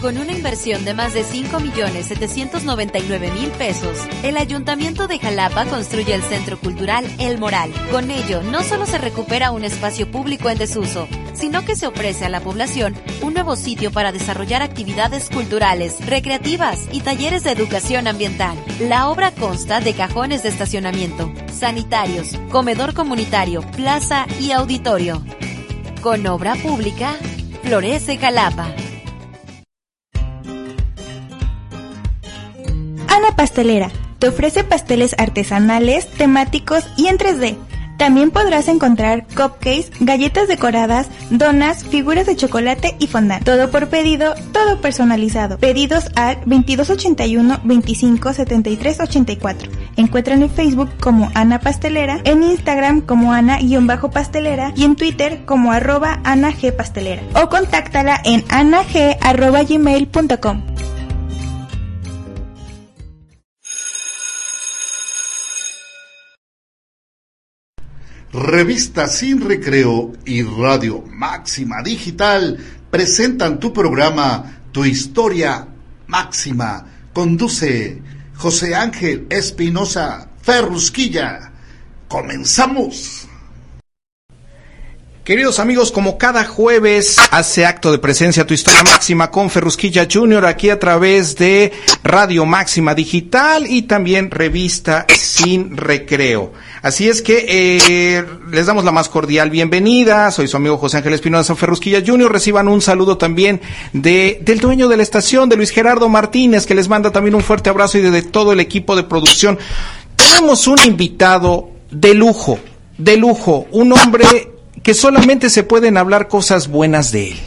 Con una inversión de más de 5.799.000 pesos, el Ayuntamiento de Jalapa construye el Centro Cultural El Moral. Con ello, no solo se recupera un espacio público en desuso, sino que se ofrece a la población un nuevo sitio para desarrollar actividades culturales, recreativas y talleres de educación ambiental. La obra consta de cajones de estacionamiento, sanitarios, comedor comunitario, plaza y auditorio. Con obra pública, florece Jalapa. Pastelera te ofrece pasteles artesanales, temáticos y en 3D. También podrás encontrar cupcakes, galletas decoradas, donas, figuras de chocolate y fondant. Todo por pedido, todo personalizado. Pedidos al 2281 25 73 84. Encuentran en Facebook como Ana Pastelera, en Instagram como Ana-pastelera y en Twitter como arroba Ana G Pastelera. O contáctala en anag.gmail.com. Revista Sin Recreo y Radio Máxima Digital presentan tu programa Tu Historia Máxima. Conduce José Ángel Espinosa Ferrusquilla. Comenzamos. Queridos amigos, como cada jueves hace acto de presencia tu historia máxima con Ferrusquilla Junior aquí a través de Radio Máxima Digital y también revista Sin Recreo. Así es que eh, les damos la más cordial bienvenida. Soy su amigo José Ángel Espinosa Ferrusquilla Junior. Reciban un saludo también de, del dueño de la estación, de Luis Gerardo Martínez, que les manda también un fuerte abrazo y de todo el equipo de producción. Tenemos un invitado de lujo, de lujo, un hombre que solamente se pueden hablar cosas buenas de él.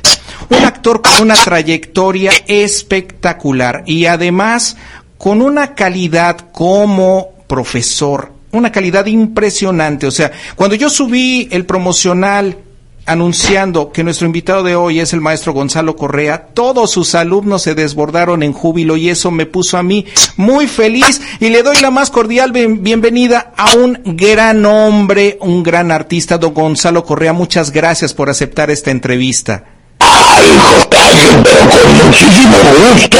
Un actor con una trayectoria espectacular y además con una calidad como profesor, una calidad impresionante. O sea, cuando yo subí el promocional anunciando que nuestro invitado de hoy es el maestro Gonzalo Correa, todos sus alumnos se desbordaron en júbilo y eso me puso a mí muy feliz y le doy la más cordial bienvenida a un gran hombre, un gran artista, don Gonzalo Correa. Muchas gracias por aceptar esta entrevista. Ay, con muchísimo gusto,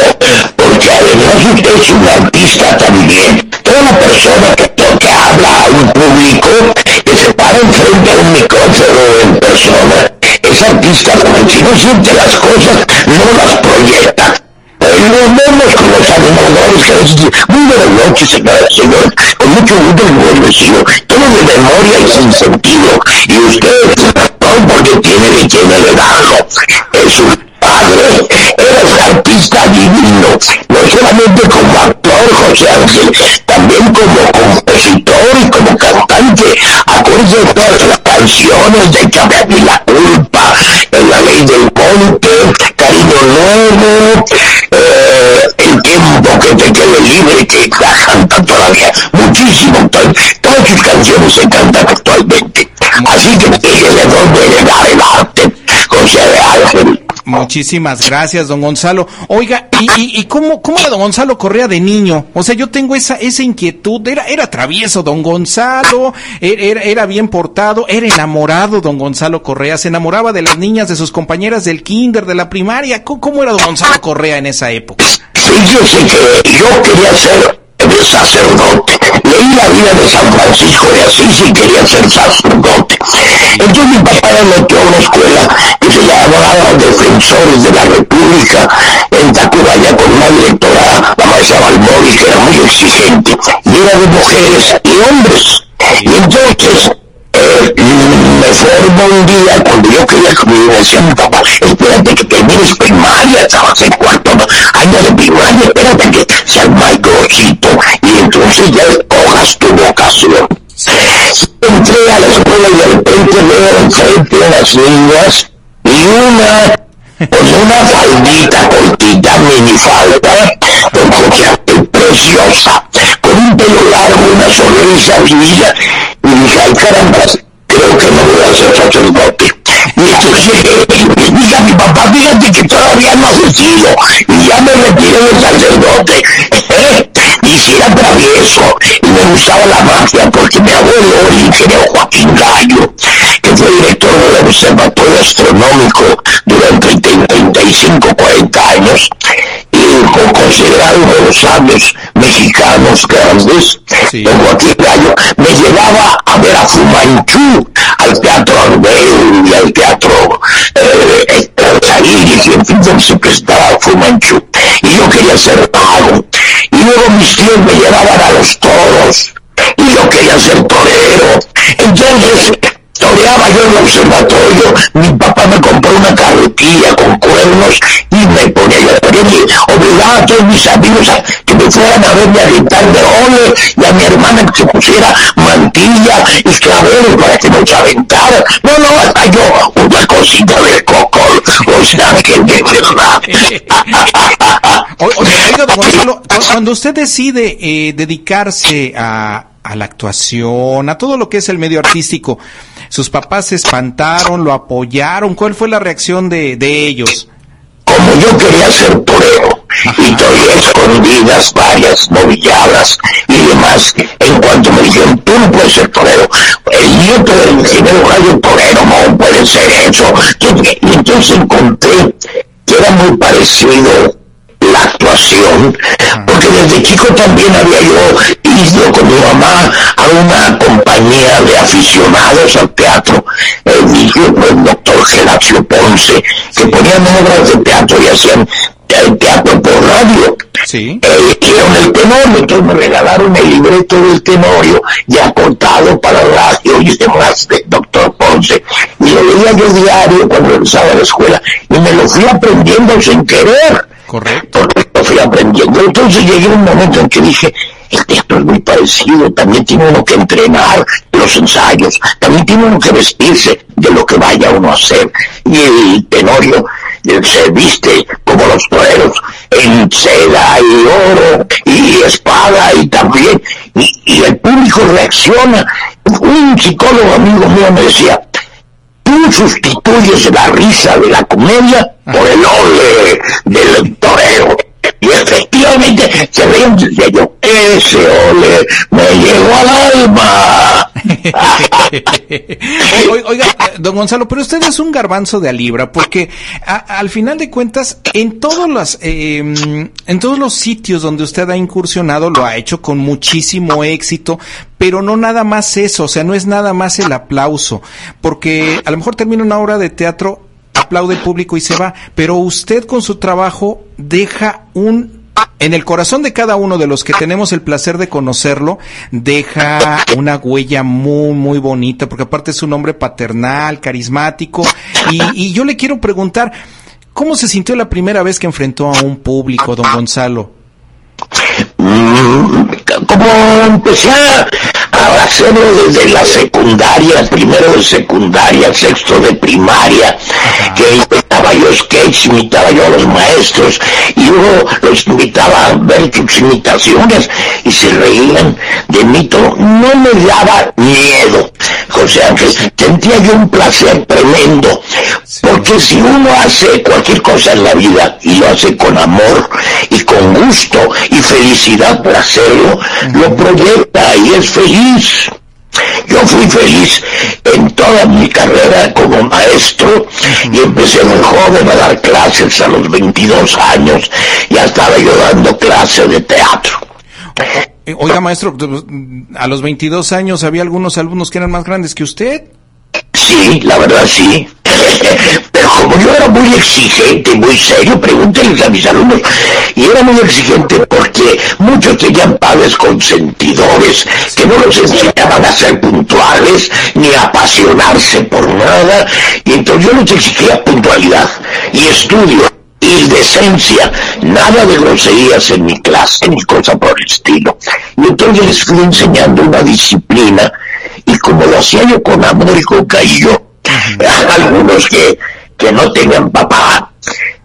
usted es un artista también. Toda persona que que habla a un público que se para enfrente a un micrófono en persona. Es artista porque si no siente las cosas, no las proyecta. Nos vemos con los animadores que veces muy buenas noches, señora, señor, con mucho gusto y buen vecino, todo de memoria y sin sentido. Y usted, no porque tiene de quién heredarlo, es un padre, eres artista divino, no solamente como actor, José Ángel, también como compositor y como cantante. Acuérdese de todas las canciones de Échame a la culpa, en la ley del monte, Cariño Nuevo, eh, el tiempo que te quede libre, que canta todavía muchísimo. Todas sus canciones se cantan actualmente. Así que déjele donde heredar el arte, José Ángel. Muchísimas gracias, don Gonzalo. Oiga, ¿y, y, cómo, era don Gonzalo Correa de niño? O sea, yo tengo esa, esa inquietud. Era, era travieso don Gonzalo, era, era bien portado, era enamorado don Gonzalo Correa, se enamoraba de las niñas, de sus compañeras del kinder, de la primaria. ¿Cómo, era don Gonzalo Correa en esa época? Fíjese que yo quería ser sacerdote. Leí la vida de San Francisco de Asís y quería ser sacerdote. Entonces mi papá me metió a una escuela que se llamaba Defensores de la República en Tacubaya con una directora, la maestra Balmori, que era muy exigente, y era de mujeres y hombres. Y entonces eh, me formo un día cuando yo quería que me decía mi papá, espérate que termines primaria, estabas en cuarto año de primaria, espérate que seas mayorcito y entonces ya escojas tu vocación. Entré a la escuela y de repente veo enfrente a las niñas y una con una faldita cortita, minifalda, con preciosa, con un pelo largo, una sonrisa vivida, y dije, ay caramba, creo que no voy a ser sacerdote. Y entonces dije a mi papá, fíjate que todavía no he sido, y ya me retiré del sacerdote. Y travieso, y me gustaba la magia, porque mi abuelo, el ingeniero Joaquín Gallo, que fue director de la observatorio astronómico durante 35, 40 años y considerado uno de los sabios mexicanos grandes, sí. aquí gallo, me llevaba a ver a Fumanchu, al Teatro Arbel y al Teatro eh, y en fin, donde se presentaba Fumanchu. Y yo quería ser pago. Y luego mis tíos me llevaban a los toros y yo quería ser torero. Entonces, toreaba yo en el observatorio, mi papá me compró una carretilla con cuernos y me ponía yo a obligaba a todos mis amigos a que me fueran a verme a gritar de ole y a mi hermana que se pusiera mantilla y claveros para que nos aventara. No, no, hasta yo una cosita de coco, o sea, que de verdad. Oiga, Gonzalo, cuando usted decide eh, dedicarse a, a la actuación, a todo lo que es el medio artístico, sus papás se espantaron, lo apoyaron, ¿cuál fue la reacción de, de ellos? Como yo quería ser torero y todavía escondidas varias novilladas y demás, en cuanto me dijeron, tú no puedes ser torero, el nieto del ingeniero Radio Torero no puede ser eso, y entonces encontré que era muy parecido actuación, porque desde chico también había yo ido con mi mamá a una compañía de aficionados al teatro, el, el doctor Gelacio Ponce, que ponían obras de teatro y hacían el teatro por radio. Sí. Eh, el tenorio, entonces me regalaron el libreto del tenorio ya cortado para radio y demás doctor Ponce. Y lo leía yo diario cuando regresaba a la escuela y me lo fui aprendiendo sin querer. Correcto. Lo fui aprendiendo. Entonces llegué a un momento en que dije, el teatro es muy parecido, también tiene uno que entrenar los ensayos, también tiene uno que vestirse de lo que vaya uno a hacer. Y el tenorio se viste como los toreros en seda y oro y espada y también, y, y el público reacciona. Un psicólogo amigo mío me decía, tú sustituyes la risa de la comedia por el ole del torero. Y efectivamente se ve un yo, ese ole me llegó al alma. Oiga, eh, don Gonzalo, pero usted es un garbanzo de a libra, porque al final de cuentas, en todos los, em, en todos los sitios donde usted ha incursionado, lo ha hecho con muchísimo éxito, pero no nada más eso, o sea, no es nada más el aplauso, porque a lo mejor termina una obra de teatro, aplaude el público y se va, pero usted con su trabajo deja un en el corazón de cada uno de los que tenemos el placer de conocerlo, deja una huella muy, muy bonita, porque aparte es un hombre paternal, carismático, y, y yo le quiero preguntar, ¿cómo se sintió la primera vez que enfrentó a un público, don Gonzalo? Mm, como empecé a, hacerlo desde la secundaria, primero de secundaria, sexto de primaria, que imitaba yo sketch, imitaba yo a los maestros, y yo los invitaba a ver sus imitaciones y se reían de mí todo. No me daba miedo, o sea que sentía yo un placer tremendo, porque si uno hace cualquier cosa en la vida y lo hace con amor y con gusto y felicidad por hacerlo, lo proyecta y es feliz. Yo fui feliz en toda mi carrera como maestro y empecé muy joven a dar clases a los 22 años. Ya estaba yo dando clases de teatro. Eh, oiga, maestro, a los 22 años había algunos alumnos que eran más grandes que usted. Sí, la verdad sí. Pero como yo era muy exigente, muy serio, pregúntenles a mis alumnos, y era muy exigente porque muchos tenían padres consentidores que no los enseñaban a ser puntuales ni a apasionarse por nada, y entonces yo les exigía puntualidad y estudio y decencia, nada de groserías en mi clase ni cosa por el estilo. Y entonces les fui enseñando una disciplina y como lo hacía yo con amor y con cariño, algunos que, que no tenían papá,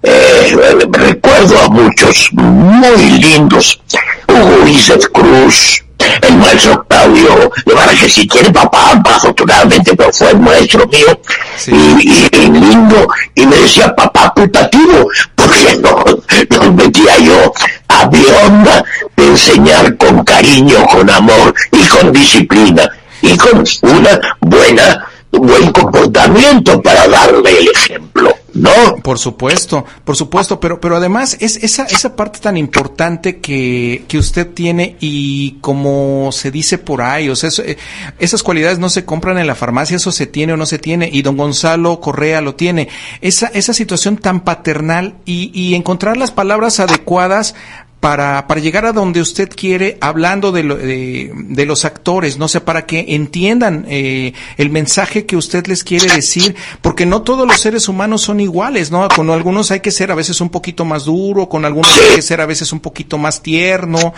eh, recuerdo a muchos muy lindos, Hugo Lizeth Cruz, el maestro Claudio Guevara, que si tiene papá, afortunadamente pero fue el maestro mío, y, lindo, y me decía papá putativo, porque no, nos metía yo a onda de enseñar con cariño, con amor y con disciplina, y con una buena buen comportamiento para darle el ejemplo. ¿no? Por supuesto, por supuesto, pero, pero además es esa, esa parte tan importante que, que usted tiene y como se dice por ahí, o sea, eh, esas cualidades no se compran en la farmacia, eso se tiene o no se tiene, y don Gonzalo Correa lo tiene. Esa, esa situación tan paternal y, y encontrar las palabras adecuadas para, para llegar a donde usted quiere, hablando de, de, de los actores, no sé, para que entiendan eh, el mensaje que usted les quiere decir, porque no todos los seres humanos son iguales, ¿no? Con algunos hay que ser a veces un poquito más duro, con algunos hay que ser a veces un poquito más tierno.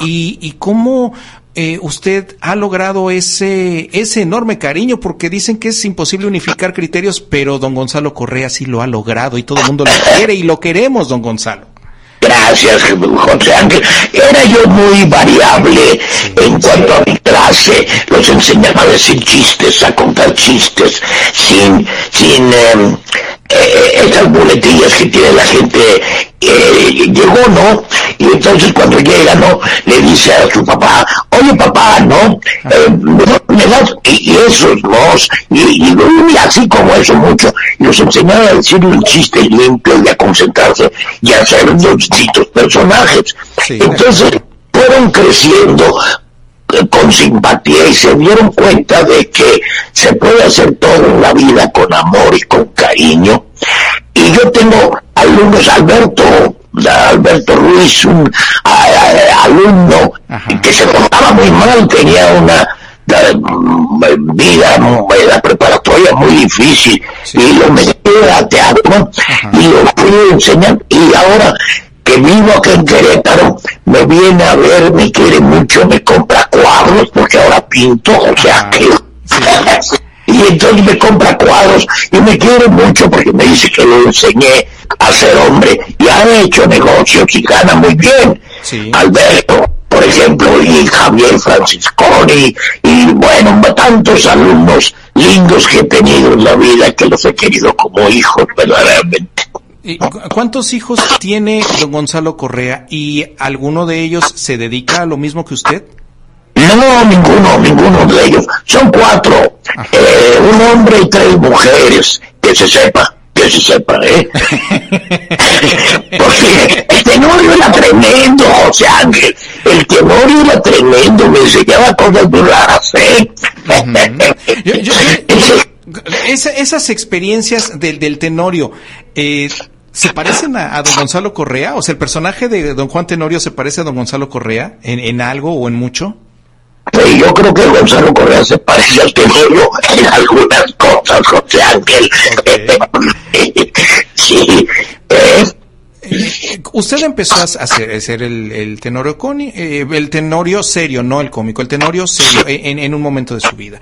Y, y cómo, eh, usted ha logrado ese, ese enorme cariño, porque dicen que es imposible unificar criterios, pero don Gonzalo Correa sí lo ha logrado y todo el mundo lo quiere y lo queremos, don Gonzalo. Gracias, José Ángel. Era yo muy variable en cuanto a mi Los enseñaba a decir chistes, a contar chistes, sin, sin eh, eh, esas boletillas que tiene la gente. Eh, llegó, ¿no? Y entonces cuando llega, ¿no? Le dice a su papá, oye papá, ¿no? Eh, me das, y, y esos, ¿no? Y, y, y, así como eso mucho. Los enseñaba a decir un chiste limpio y a concentrarse y a hacer los distintos personajes. Sí, entonces fueron creciendo con simpatía y se dieron cuenta de que se puede hacer todo en la vida con amor y con cariño. Y yo tengo alumnos, Alberto, Alberto Ruiz, un a, a, alumno Ajá. que se portaba muy mal, tenía una vida, la preparatoria muy difícil, sí. y lo metí a teatro Ajá. y lo fui a enseñar, y ahora que vivo aquí en Querétaro, me viene a ver, me quiere mucho, me compra cuadros, porque ahora pinto, o sea que... Sí. y entonces me compra cuadros y me quiere mucho porque me dice que le enseñé a ser hombre y ha hecho negocios y gana muy bien. Sí. Alberto, por ejemplo, y Javier Francisconi, y bueno, tantos alumnos lindos que he tenido en la vida que los he querido como hijos verdaderamente. ¿Cuántos hijos tiene don Gonzalo Correa y alguno de ellos se dedica a lo mismo que usted? No, ninguno, ninguno de ellos. Son cuatro. Eh, un hombre y tres mujeres, que se sepa, que se sepa, ¿eh? Porque el tenorio era tremendo, José Ángel. El tenorio era tremendo, me enseñaba cosas muy raras, ¿eh? Uh -huh. yo, yo, esa, esas experiencias del, del tenorio, eh, ¿Se parecen a, a, don Gonzalo Correa? O sea, ¿el personaje de don Juan Tenorio se parece a don Gonzalo Correa en, en algo o en mucho? Pues yo creo que Gonzalo Correa se parece al Tenorio en algunas cosas, José Ángel. Okay. sí. Eh. Usted empezó a hacer, a hacer el, el, tenorio coni, eh, el tenorio serio, no el cómico, el tenorio serio en, en un momento de su vida.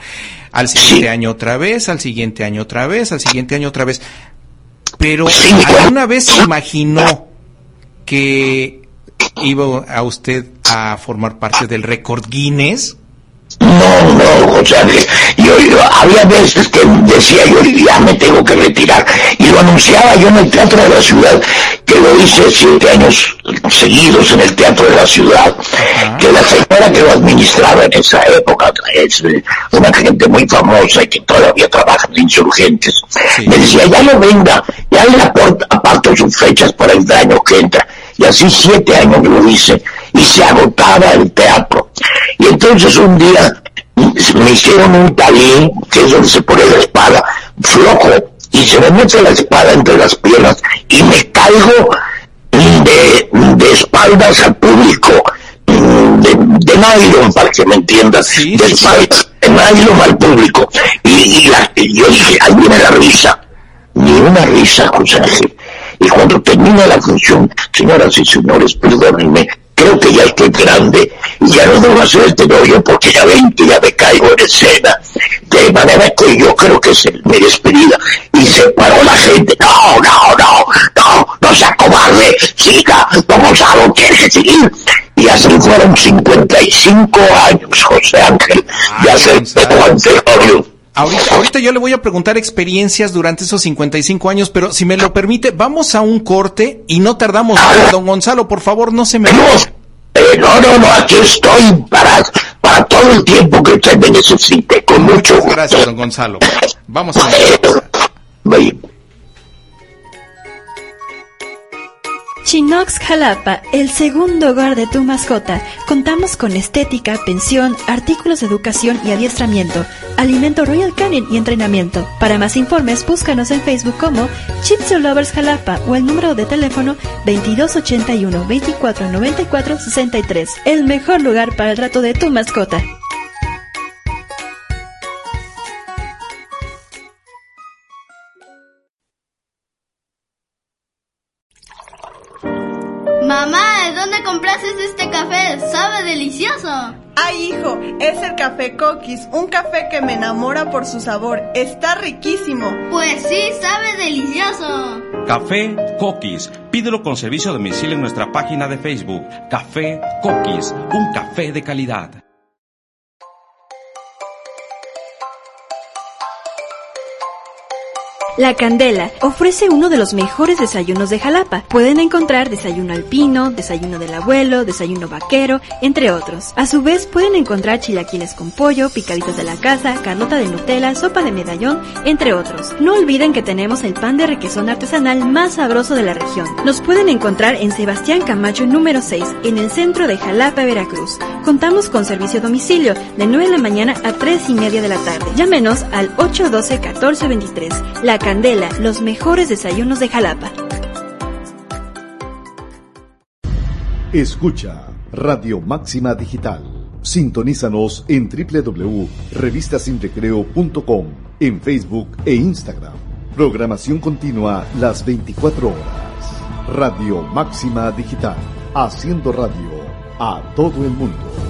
Al siguiente sí. año otra vez, al siguiente año otra vez, al siguiente año otra vez. Pero ¿alguna vez se imaginó que iba a usted a formar parte del récord Guinness? No, no, o sea, yo, yo, había veces que decía yo, ya me tengo que retirar, y lo anunciaba yo en el Teatro de la Ciudad, que lo hice siete años seguidos en el Teatro de la Ciudad, que la señora que lo administraba en esa época es una gente muy famosa y que todavía trabaja en insurgentes, sí. me decía, ya no venga, ya le aparto sus fechas para el año que entra, y así siete años lo hice, y se agotaba el teatro. Y entonces un día me hicieron un talín, que es donde se pone la espada, flojo, y se me mete la espada entre las piernas y me caigo de, de espaldas al público, de, de nylon, para que me entiendas, sí, de espaldas, de nylon al público. Y, y, la, y yo dije, ahí viene la risa. Ni una risa, José Ángel. Y cuando termina la función, señoras y señores, perdónenme, creo que ya estoy grande y ya no debo hacer este rollo porque ya ven que ya me caigo en escena. De manera que yo creo que es mi despedida. Y se paró la gente. No, no, no, no, no sea cobarde, siga, vamos a lo que seguir. Y así fueron 55 años, José Ángel, de hacer este anterior. Ahorita, ahorita, yo le voy a preguntar experiencias durante esos 55 años, pero si me lo permite, vamos a un corte y no tardamos nada. Don Gonzalo, por favor, no se me... No, eh, no, no, no, aquí estoy para, para para todo el tiempo que usted me necesite, con mucho gusto. Gracias, don Gonzalo. Vamos a Chinox Jalapa, el segundo hogar de tu mascota. Contamos con estética, pensión, artículos de educación y adiestramiento, alimento Royal Canin y entrenamiento. Para más informes, búscanos en Facebook como Chitsu Lovers Jalapa o el número de teléfono 2281 2494 63. El mejor lugar para el trato de tu mascota. Mamá, ¿de dónde compraste este café? Sabe delicioso. Ay, hijo, es el café Coquis, un café que me enamora por su sabor. Está riquísimo. Pues sí, sabe delicioso. Café Coquis. Pídelo con servicio a domicilio en nuestra página de Facebook. Café Coquis, un café de calidad. La Candela ofrece uno de los mejores desayunos de Jalapa. Pueden encontrar desayuno alpino, desayuno del abuelo, desayuno vaquero, entre otros. A su vez pueden encontrar chilaquiles con pollo, picaditos de la casa, carlota de Nutella, sopa de medallón, entre otros. No olviden que tenemos el pan de requesón artesanal más sabroso de la región. Nos pueden encontrar en Sebastián Camacho número 6, en el centro de Jalapa, Veracruz. Contamos con servicio a domicilio de 9 de la mañana a 3 y media de la tarde. Llámenos al 812 1423. La Candela, los mejores desayunos de Jalapa. Escucha Radio Máxima Digital. Sintonízanos en www.revistasinrecreo.com, en Facebook e Instagram. Programación continua las 24 horas. Radio Máxima Digital. Haciendo radio a todo el mundo.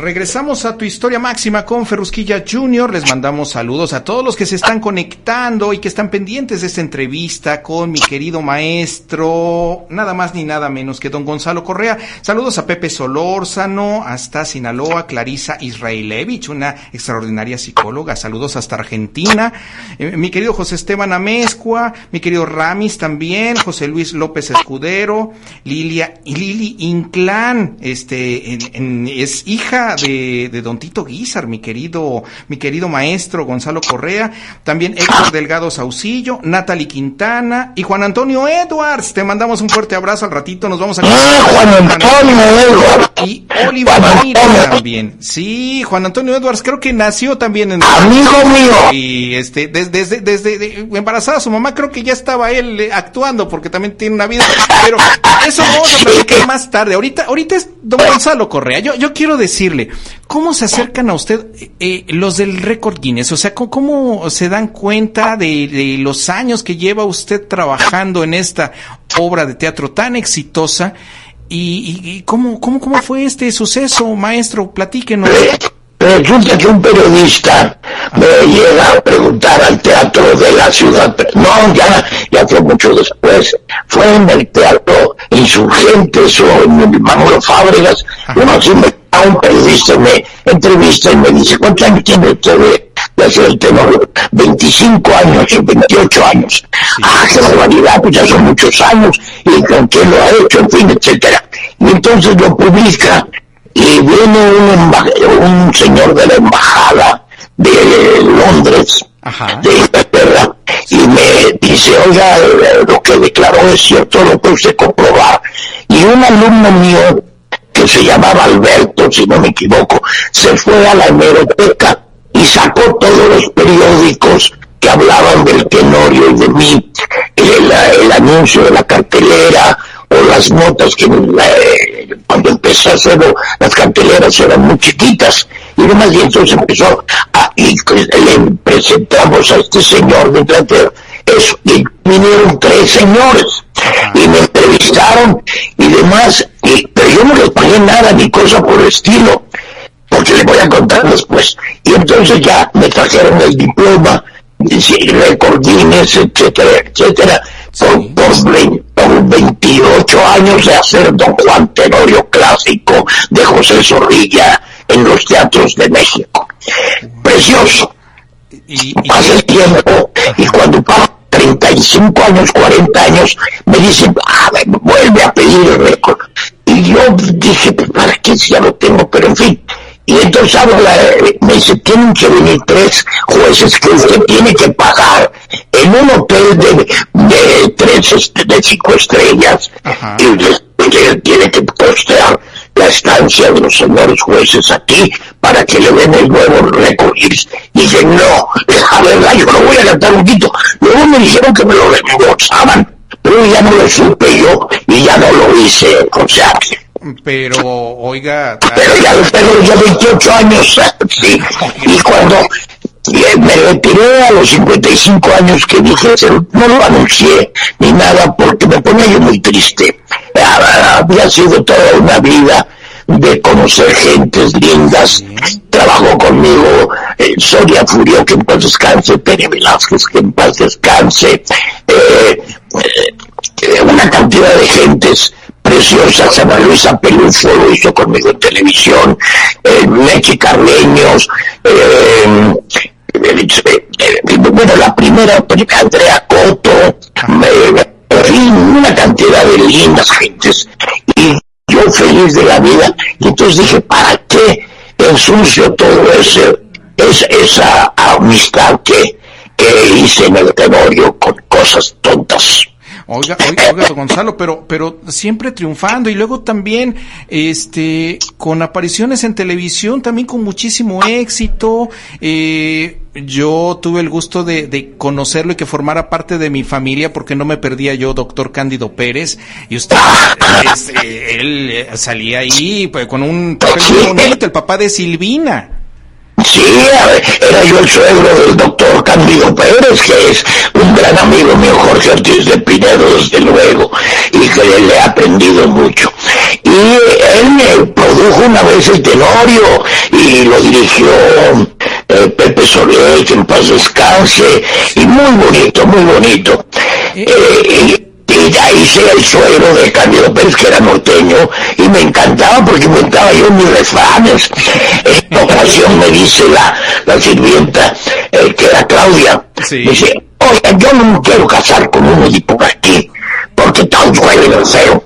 Regresamos a tu historia máxima con Ferrusquilla Junior. Les mandamos saludos a todos los que se están conectando y que están pendientes de esta entrevista con mi querido maestro, nada más ni nada menos que don Gonzalo Correa. Saludos a Pepe Solórzano, hasta Sinaloa, Clarisa Israelevich, una extraordinaria psicóloga. Saludos hasta Argentina. Eh, mi querido José Esteban Amezcua, mi querido Ramis también, José Luis López Escudero, Lilia Lili Inclán, este, es hija de, Don Tito Guizar, mi querido, mi querido maestro Gonzalo Correa, también Héctor Delgado Saucillo, Natalie Quintana y Juan Antonio Edwards. Te mandamos un fuerte abrazo al ratito, nos vamos a ah, Juan Antonio Edwards. Y Oliver también. Sí, Juan Antonio Edwards creo que nació también en Amigo mío. Y este desde desde, embarazada su mamá creo que ya estaba él eh, actuando porque también tiene una vida, pero eso vamos a platicar más tarde. Ahorita ahorita es Don Gonzalo Correa. Yo yo quiero decir ¿cómo se acercan a usted eh, los del récord Guinness? O sea, ¿cómo, se dan cuenta de, los años que lleva usted trabajando en esta obra de teatro tan exitosa? ¿Y, cómo, cómo, cómo fue este suceso, maestro? Platíquenos. Resulta que un periodista me llega a preguntar al teatro de la ciudad. No, ya, ya fue mucho después. Fue en el teatro Insurgentes o en el Manolo Fábregas. Uno así me a un periodista me entrevista y me dice, ¿cuántos años tiene usted de, hacer el tenor? 25 años o 28 años. Ah, qué barbaridad, pues ya son muchos años, y con quién lo ha hecho, en fin, etcétera. Y entonces lo publica, y viene un, un señor de la embajada de Londres, de Inglaterra, y me dice, oiga, lo que declaró es cierto, lo usted comprobar. Y un alumno mío que se llamaba Alberto, si no me equivoco, se fue a la hemeroteca y sacó todos los periódicos que hablaban del Tenorio y de mí, el, anuncio de la cartelera o las notas que eh, cuando empezó a hacerlo las carteleras eran muy chiquitas. Y demás y entonces empezó a, y le presentamos a este señor de Inglaterra eso, y vinieron tres señores. Y me entrevistaron y demás, y, pero yo no les pagué nada ni cosa por el estilo, porque les voy a contar después. Y entonces ya me trajeron el diploma, recordines, etcétera, etcétera, por, por, 28 años de hacer Don Juan Tenorio clásico de José Zorrilla en los teatros de México. Precioso. Y, Pasa el tiempo y cuando pasa 35 años, 40 años, me dicen, ah, vuelve a pedir el récord. Y Y yo dije, ¿para qué si ya lo tengo? Pero en fin. Y entonces habla, me dice, tienen que venir tres jueces que usted tiene que pagar en un hotel de, de tres, este, de cinco estrellas. Y usted tiene que costear la estancia de los señores jueces aquí para que le den el nuevo récord. Y dije, no, la verdad, yo no voy a gastar un poquito. Luego me dijeron que me lo reembolsaban, pero ya no lo supe yo y ya no lo hice, o sea, pero, oiga... Pero ya tengo ya 28 años, sí, y cuando me retiré a los 55 años que dije, no lo anuncié ni nada porque me ponía yo muy triste. Había sido toda una vida de conocer gentes lindas. Trabajó conmigo eh, Sonia Furio, que en paz descanse, Tere Velázquez, que en paz descanse, eh, eh, una cantidad de gentes preciosas. Ana Luisa Pelufo lo hizo conmigo en televisión, eh, Carleños, bueno, la primera, Andrea Coto, una cantidad de lindas gentes. Y yo feliz de la vida. Y entonces dije, ¿para qué ensucio todo ese, es, esa amistad que, que hice en el tenorio con cosas tontas? Oiga, oiga, oiga, Gonzalo, pero, pero siempre triunfando y luego también, este, con apariciones en televisión, también con muchísimo éxito. Eh, yo tuve el gusto de, de, conocerlo y que formara parte de mi familia porque no me perdía yo, doctor Cándido Pérez. Y usted, este, él eh, salía ahí pues, con un papel muy bonito, el papá de Silvina. Sí, era yo el suegro del doctor Cándido Pérez, que es un gran amigo mío, Jorge Ortiz de Pinedo, desde luego, y que le he aprendido mucho. Y él me produjo una vez el Tenorio y lo dirigió eh, Pepe Soler, que en paz descanse, y muy bonito, muy bonito. Eh, y ya hice el suegro de Cándido Pérez, que era norteño, y me encantaba porque inventaba yo mis refranes. En ocasión me dice la, la sirvienta, eh, que era Claudia, dice, oye, yo no me quiero casar con uno de por aquí, porque todos juegan el feo.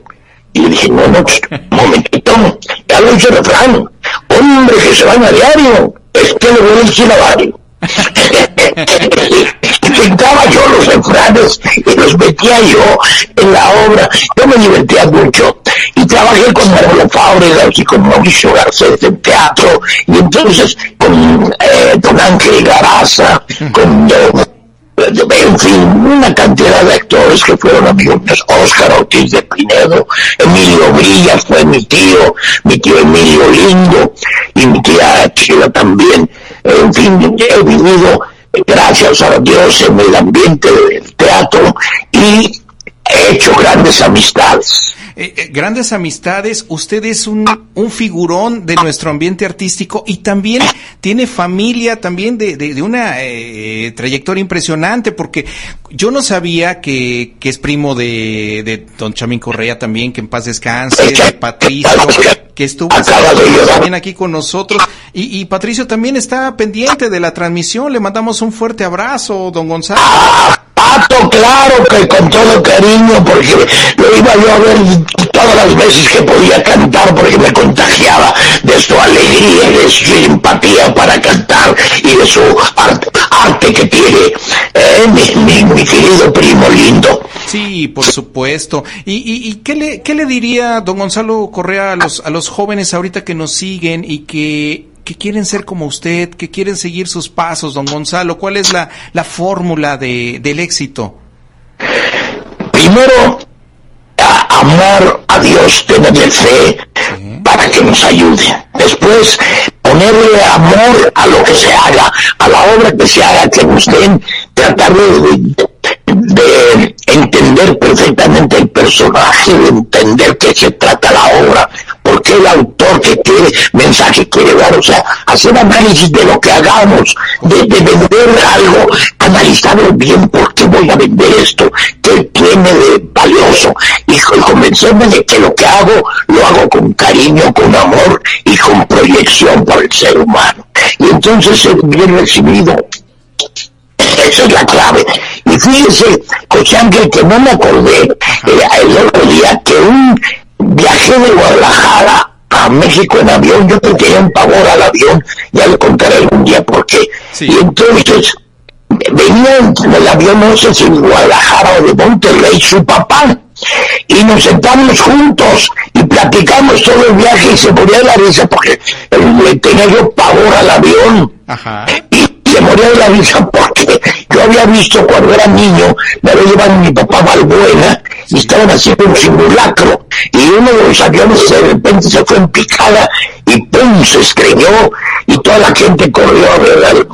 Y le dije, no, no, un momentito, ya lo hice refrán, hombre que se baña a diario, es que le voy a decir a varios. Inventaba yo los refranes y los metía yo en la obra. Yo me divertía mucho y trabajé con Manuel Fábregas y con Mauricio Garcés en teatro y entonces con eh, Don Ángel Garaza, con en fin, una cantidad de actores que fueron amigos míos, Oscar Ortiz de Pinedo, Emilio Brillas fue mi tío, mi tío Emilio Lindo y mi tía Chila también. En fin, he vivido gracias a Dios en el ambiente del teatro y he hecho grandes amistades. Eh, eh, grandes amistades, usted es un, un, figurón de nuestro ambiente artístico y también tiene familia también de, de, de una eh, trayectoria impresionante porque yo no sabía que, que es primo de, de don Chamín Correa también, que en paz descanse, de Patricio, que estuvo también aquí con nosotros. Y, y Patricio también está pendiente de la transmisión, le mandamos un fuerte abrazo, don Gonzalo. Claro que con todo cariño, porque lo iba yo a ver todas las veces que podía cantar, porque me contagiaba de su alegría de su simpatía para cantar y de su arte, que tiene eh, mi, mi, querido primo lindo. Sí, por supuesto. ¿Y, y, y qué, le, qué le diría don Gonzalo Correa a los, a los jóvenes ahorita que nos siguen y que que quieren ser como usted, que quieren seguir sus pasos, don Gonzalo? ¿Cuál es la, la fórmula de, del éxito? Primero, a amar a Dios, tenerle fe ¿Sí? para que nos ayude. Después, ponerle amor a lo que se haga, a la obra que se haga, que gusten, tratar de, de entender perfectamente el personaje, de entender qué se trata la obra, por qué el autor que quiere, mensaje quiere dar, o sea, hacer análisis de lo que hagamos, de, de vender algo, analizarlo bien, por qué voy a vender esto, qué tiene de valioso, y, y convencerme de que lo que hago, lo hago con cariño, con amor y con proyección por el ser humano. Y entonces ser bien recibido. Esa es la clave. Y fíjese, José que no me acordé eh, el otro día que un viaje de Guadalajara a México en avión, yo tenía un pavor al avión, ya le contaré algún día por qué. Y entonces venía en el avión, no sé si en Guadalajara o de Monterrey, su papá, y nos sentamos juntos y platicamos todo el viaje y se moría de la risa porque le tenía yo pavor al avión. Y se moría de la risa porque yo había visto cuando era niño, me había llevado mi papá a Valbuena y estaban haciendo un simulacro y uno de los aviones de repente se fue en picada y ¡pum! se estrelló y toda la gente corrió a ver al,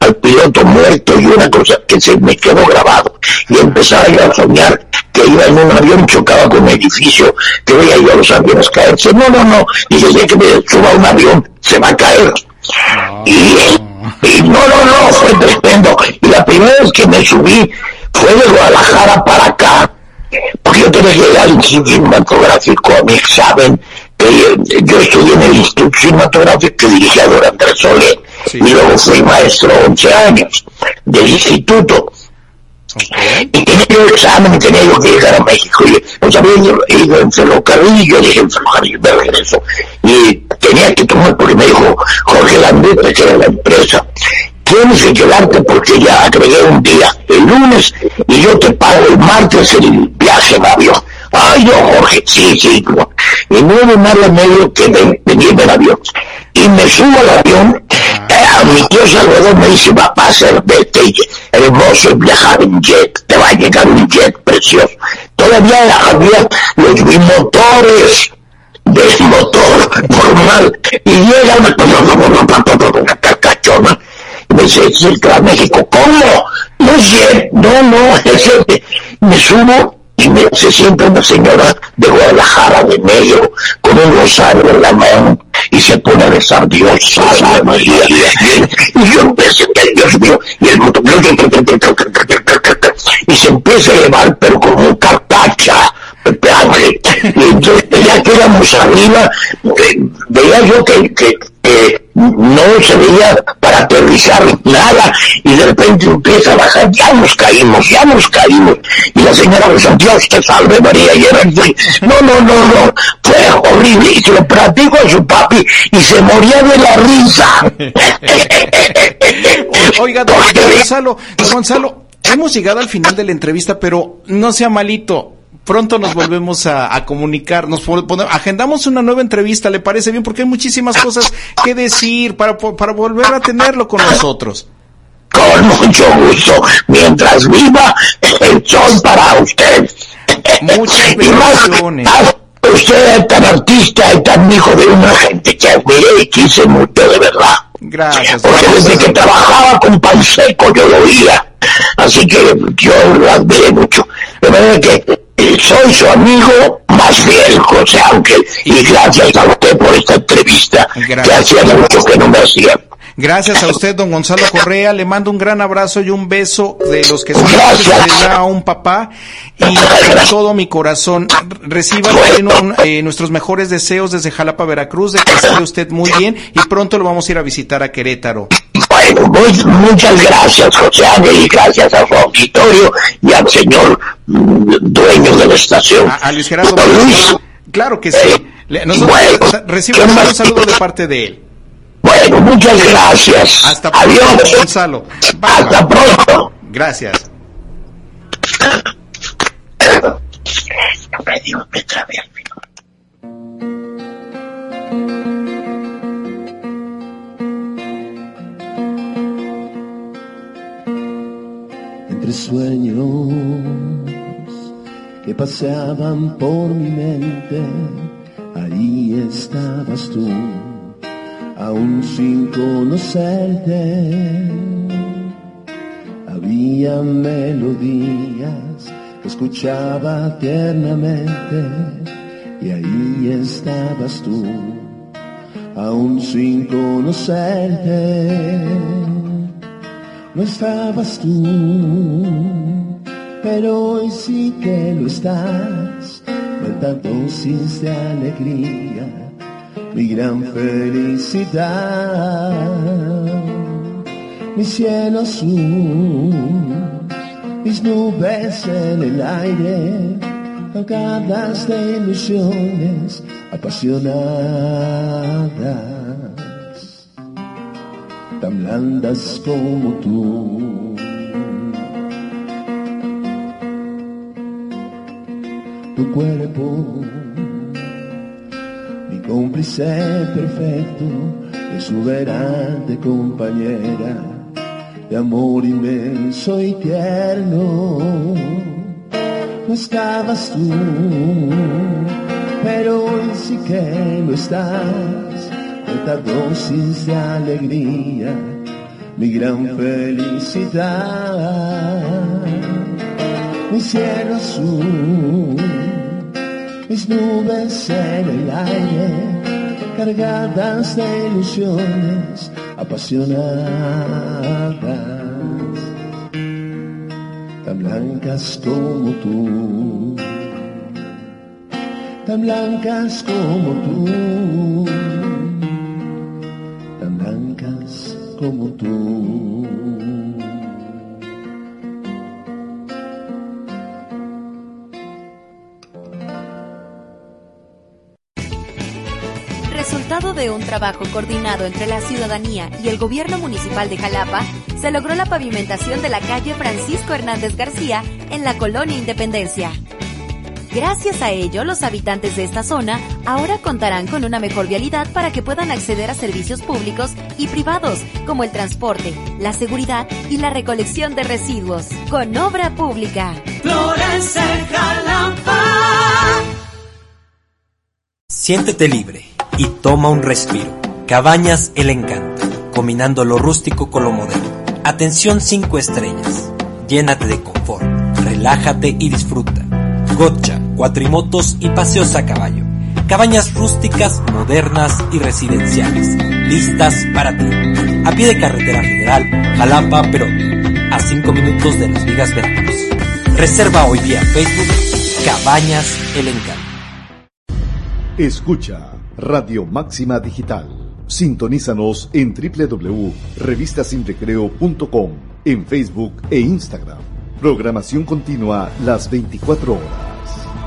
al piloto muerto y una cosa que se me quedó grabado y empezaba yo a soñar que iba en un avión chocaba con un edificio que veía yo a los aviones caerse. No no no y desde que me suba un avión se va a caer y, y no no no fue tremendo. Y la primera vez que me subí fue de Guadalajara para acá porque yo tenía que llegar al instituto cinematográfico a mi examen que yo estudié en el instituto cinematográfico que dirigía durante Andrés Solé y luego fui maestro 11 años del instituto. Y tenía yo examen y tenía yo que llegar a México y pues había ido en ferrocarril y yo dije en ferrocarril me regreso y tenía que tomar porque me dijo Jorge Landete que era la empresa tienes que quedarte porque ya agregué un día el lunes y yo te pago el martes el viaje en avión ay yo Jorge sí sí y nueve más y medio que venía en el avión y me subo al avión a mi tío Salvador me dice, papá, ser vete, hermoso viajar en jet, te va a llegar un jet precioso. Todavía había los bimotores del motor normal y llega una carcachona y me dice, es el México, ¿cómo? No es jet, no, no, es el... Me subo y me, se sienta una señora de Guadalajara de negro con un rosario en la mano y se pone a besar Dios, Salve María. Y yo empecé, Dios mío, y el motor, y se empieza a elevar, pero como un cartacha. Y entonces ya que arriba, veía yo que, que, que no se veía para aterrizar nada y de repente empieza a bajar, ya nos caímos, ya nos caímos. Y la señora dice, Dios te salve María, y era no, no, no, no, fue horrible. Y se lo platico a su papi y se moría de la risa. Oiga, don Gonzalo, don Gonzalo, hemos llegado al final de la entrevista, pero no sea malito pronto nos volvemos a, a comunicar, nos agendamos una nueva entrevista, ¿le parece bien? Porque hay muchísimas cosas que decir para, para volver a tenerlo con nosotros. Con mucho gusto, mientras viva el sol para usted. Muchas bendiciones. Usted es tan artista y tan hijo de una gente que admiré y quise mucho de verdad. Gracias. Porque desde que trabajaba con Panseco yo lo oía. Así que yo lo admiré mucho. De manera que soy su amigo más fiel, José Ángel, y gracias a usted por esta entrevista gracias. hacía mucho que no me hacía. Gracias a usted, don Gonzalo Correa. Le mando un gran abrazo y un beso de los que son le da a un papá y con todo mi corazón. Reciba eh, nuestros mejores deseos desde Jalapa, Veracruz, de que esté usted muy bien y pronto lo vamos a ir a visitar a Querétaro. Bueno, muchas gracias, José Ángel, y gracias a su auditorio y al señor mm, dueño de la estación. A, a Luis Gerardo. Luis. Claro que sí. Nosotros bueno, recibo un saludo de parte de él. Bueno, muchas gracias. Hasta pronto, Adiós. Gonzalo. Hasta pronto. Gracias. me trabé al sueños que paseaban por mi mente, ahí estabas tú aún sin conocerte. Había melodías que escuchaba tiernamente y ahí estabas tú, aún sin conocerte. No estabas tú, pero hoy sí que lo estás, tantas dosis de alegría mi gran felicidad, mi cielo azul, mis nubes en el aire, ahogadas de ilusiones apasionadas, tan blandas como tú. Tu cuerpo, mi cómplice perfecto, exuberante compañera de amor inmenso y tierno. No estabas tú, pero hoy sí que lo estás. Esta dosis de alegría, mi gran felicidad. Mi cielo azul, mis nubes en el aire, cargadas de ilusiones apasionadas, tan blancas como tú, tan blancas como tú, como tú. Resultado de un trabajo coordinado entre la ciudadanía y el gobierno municipal de Jalapa, se logró la pavimentación de la calle Francisco Hernández García en la colonia Independencia. Gracias a ello, los habitantes de esta zona ahora contarán con una mejor vialidad para que puedan acceder a servicios públicos y privados, como el transporte, la seguridad y la recolección de residuos, con obra pública. Florece Jalapa. Siéntete libre y toma un respiro. Cabañas El Encanto, combinando lo rústico con lo moderno. Atención 5 estrellas. Llénate de confort, relájate y disfruta. Gotcha, cuatrimotos y paseos a caballo. Cabañas rústicas, modernas y residenciales, listas para ti. A pie de carretera federal, Jalapa, Perón, a 5 minutos de Las Vigas, Veracruz. Reserva hoy vía Facebook Cabañas El Encanto. Escucha Radio Máxima Digital. Sintonízanos en www.revistasinrecreo.com, en Facebook e Instagram. Programación continua las 24 horas.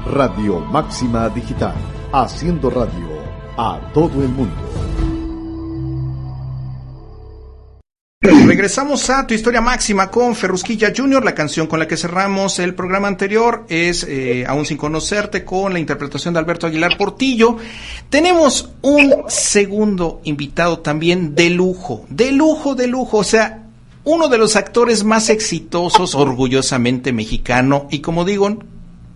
Radio Máxima Digital. Haciendo radio a todo el mundo. Regresamos a tu historia máxima con Ferrusquilla Jr. La canción con la que cerramos el programa anterior es eh, Aún sin conocerte con la interpretación de Alberto Aguilar Portillo. Tenemos un segundo invitado también de lujo, de lujo, de lujo. O sea, uno de los actores más exitosos, orgullosamente mexicano y como digo,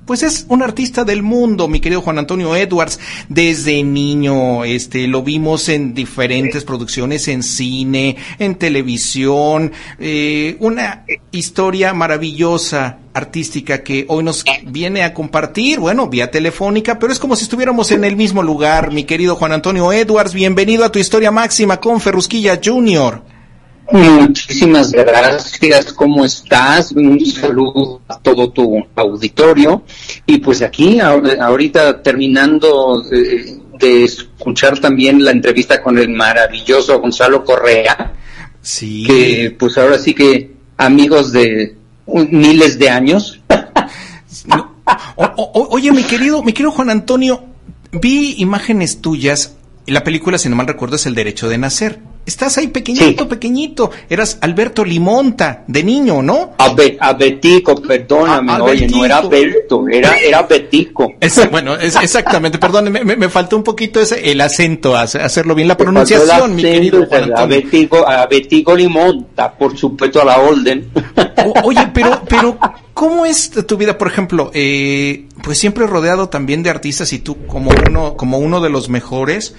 pues es un artista del mundo, mi querido Juan Antonio Edwards. Desde niño, este, lo vimos en diferentes producciones, en cine, en televisión, eh, una historia maravillosa artística que hoy nos viene a compartir, bueno, vía telefónica, pero es como si estuviéramos en el mismo lugar, mi querido Juan Antonio Edwards. Bienvenido a tu historia máxima con Ferrusquilla Jr. Muchísimas gracias, ¿cómo estás? Un saludo a todo tu auditorio. Y pues aquí, ahorita terminando de, escuchar también la entrevista con el maravilloso Gonzalo Correa. Sí. Que pues ahora sí que amigos de miles de años. O, o, oye, mi querido, mi querido Juan Antonio, vi imágenes tuyas. La película, si no mal recuerdo, es El Derecho de Nacer. Estás ahí pequeñito, sí. pequeñito. Eras Alberto Limonta, de niño, ¿no? A, Be a Betico, perdóname, a, oye, no era Alberto, era, era Betico. Es, bueno, es, exactamente, perdón, me, me, faltó un poquito ese, el acento, hacerlo bien, la pronunciación, mi querido Juan Antonio. A Betico, a Betico Limonta, por supuesto, a la orden. O, oye, pero, pero, ¿cómo es tu vida, por ejemplo? Eh, pues siempre rodeado también de artistas y tú como uno, como uno de los mejores,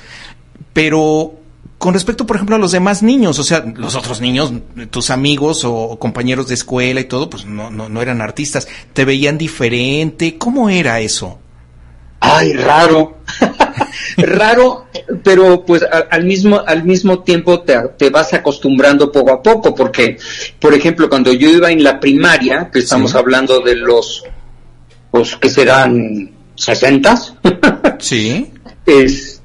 pero con respecto, por ejemplo, a los demás niños, o sea, los otros niños, tus amigos o compañeros de escuela y todo, pues no, no, no eran artistas, te veían diferente, ¿cómo era eso? Ay, raro, raro, pero pues al mismo, al mismo tiempo te, te, vas acostumbrando poco a poco, porque, por ejemplo, cuando yo iba en la primaria, que estamos sí. hablando de los, pues, que serán sesentas, sí.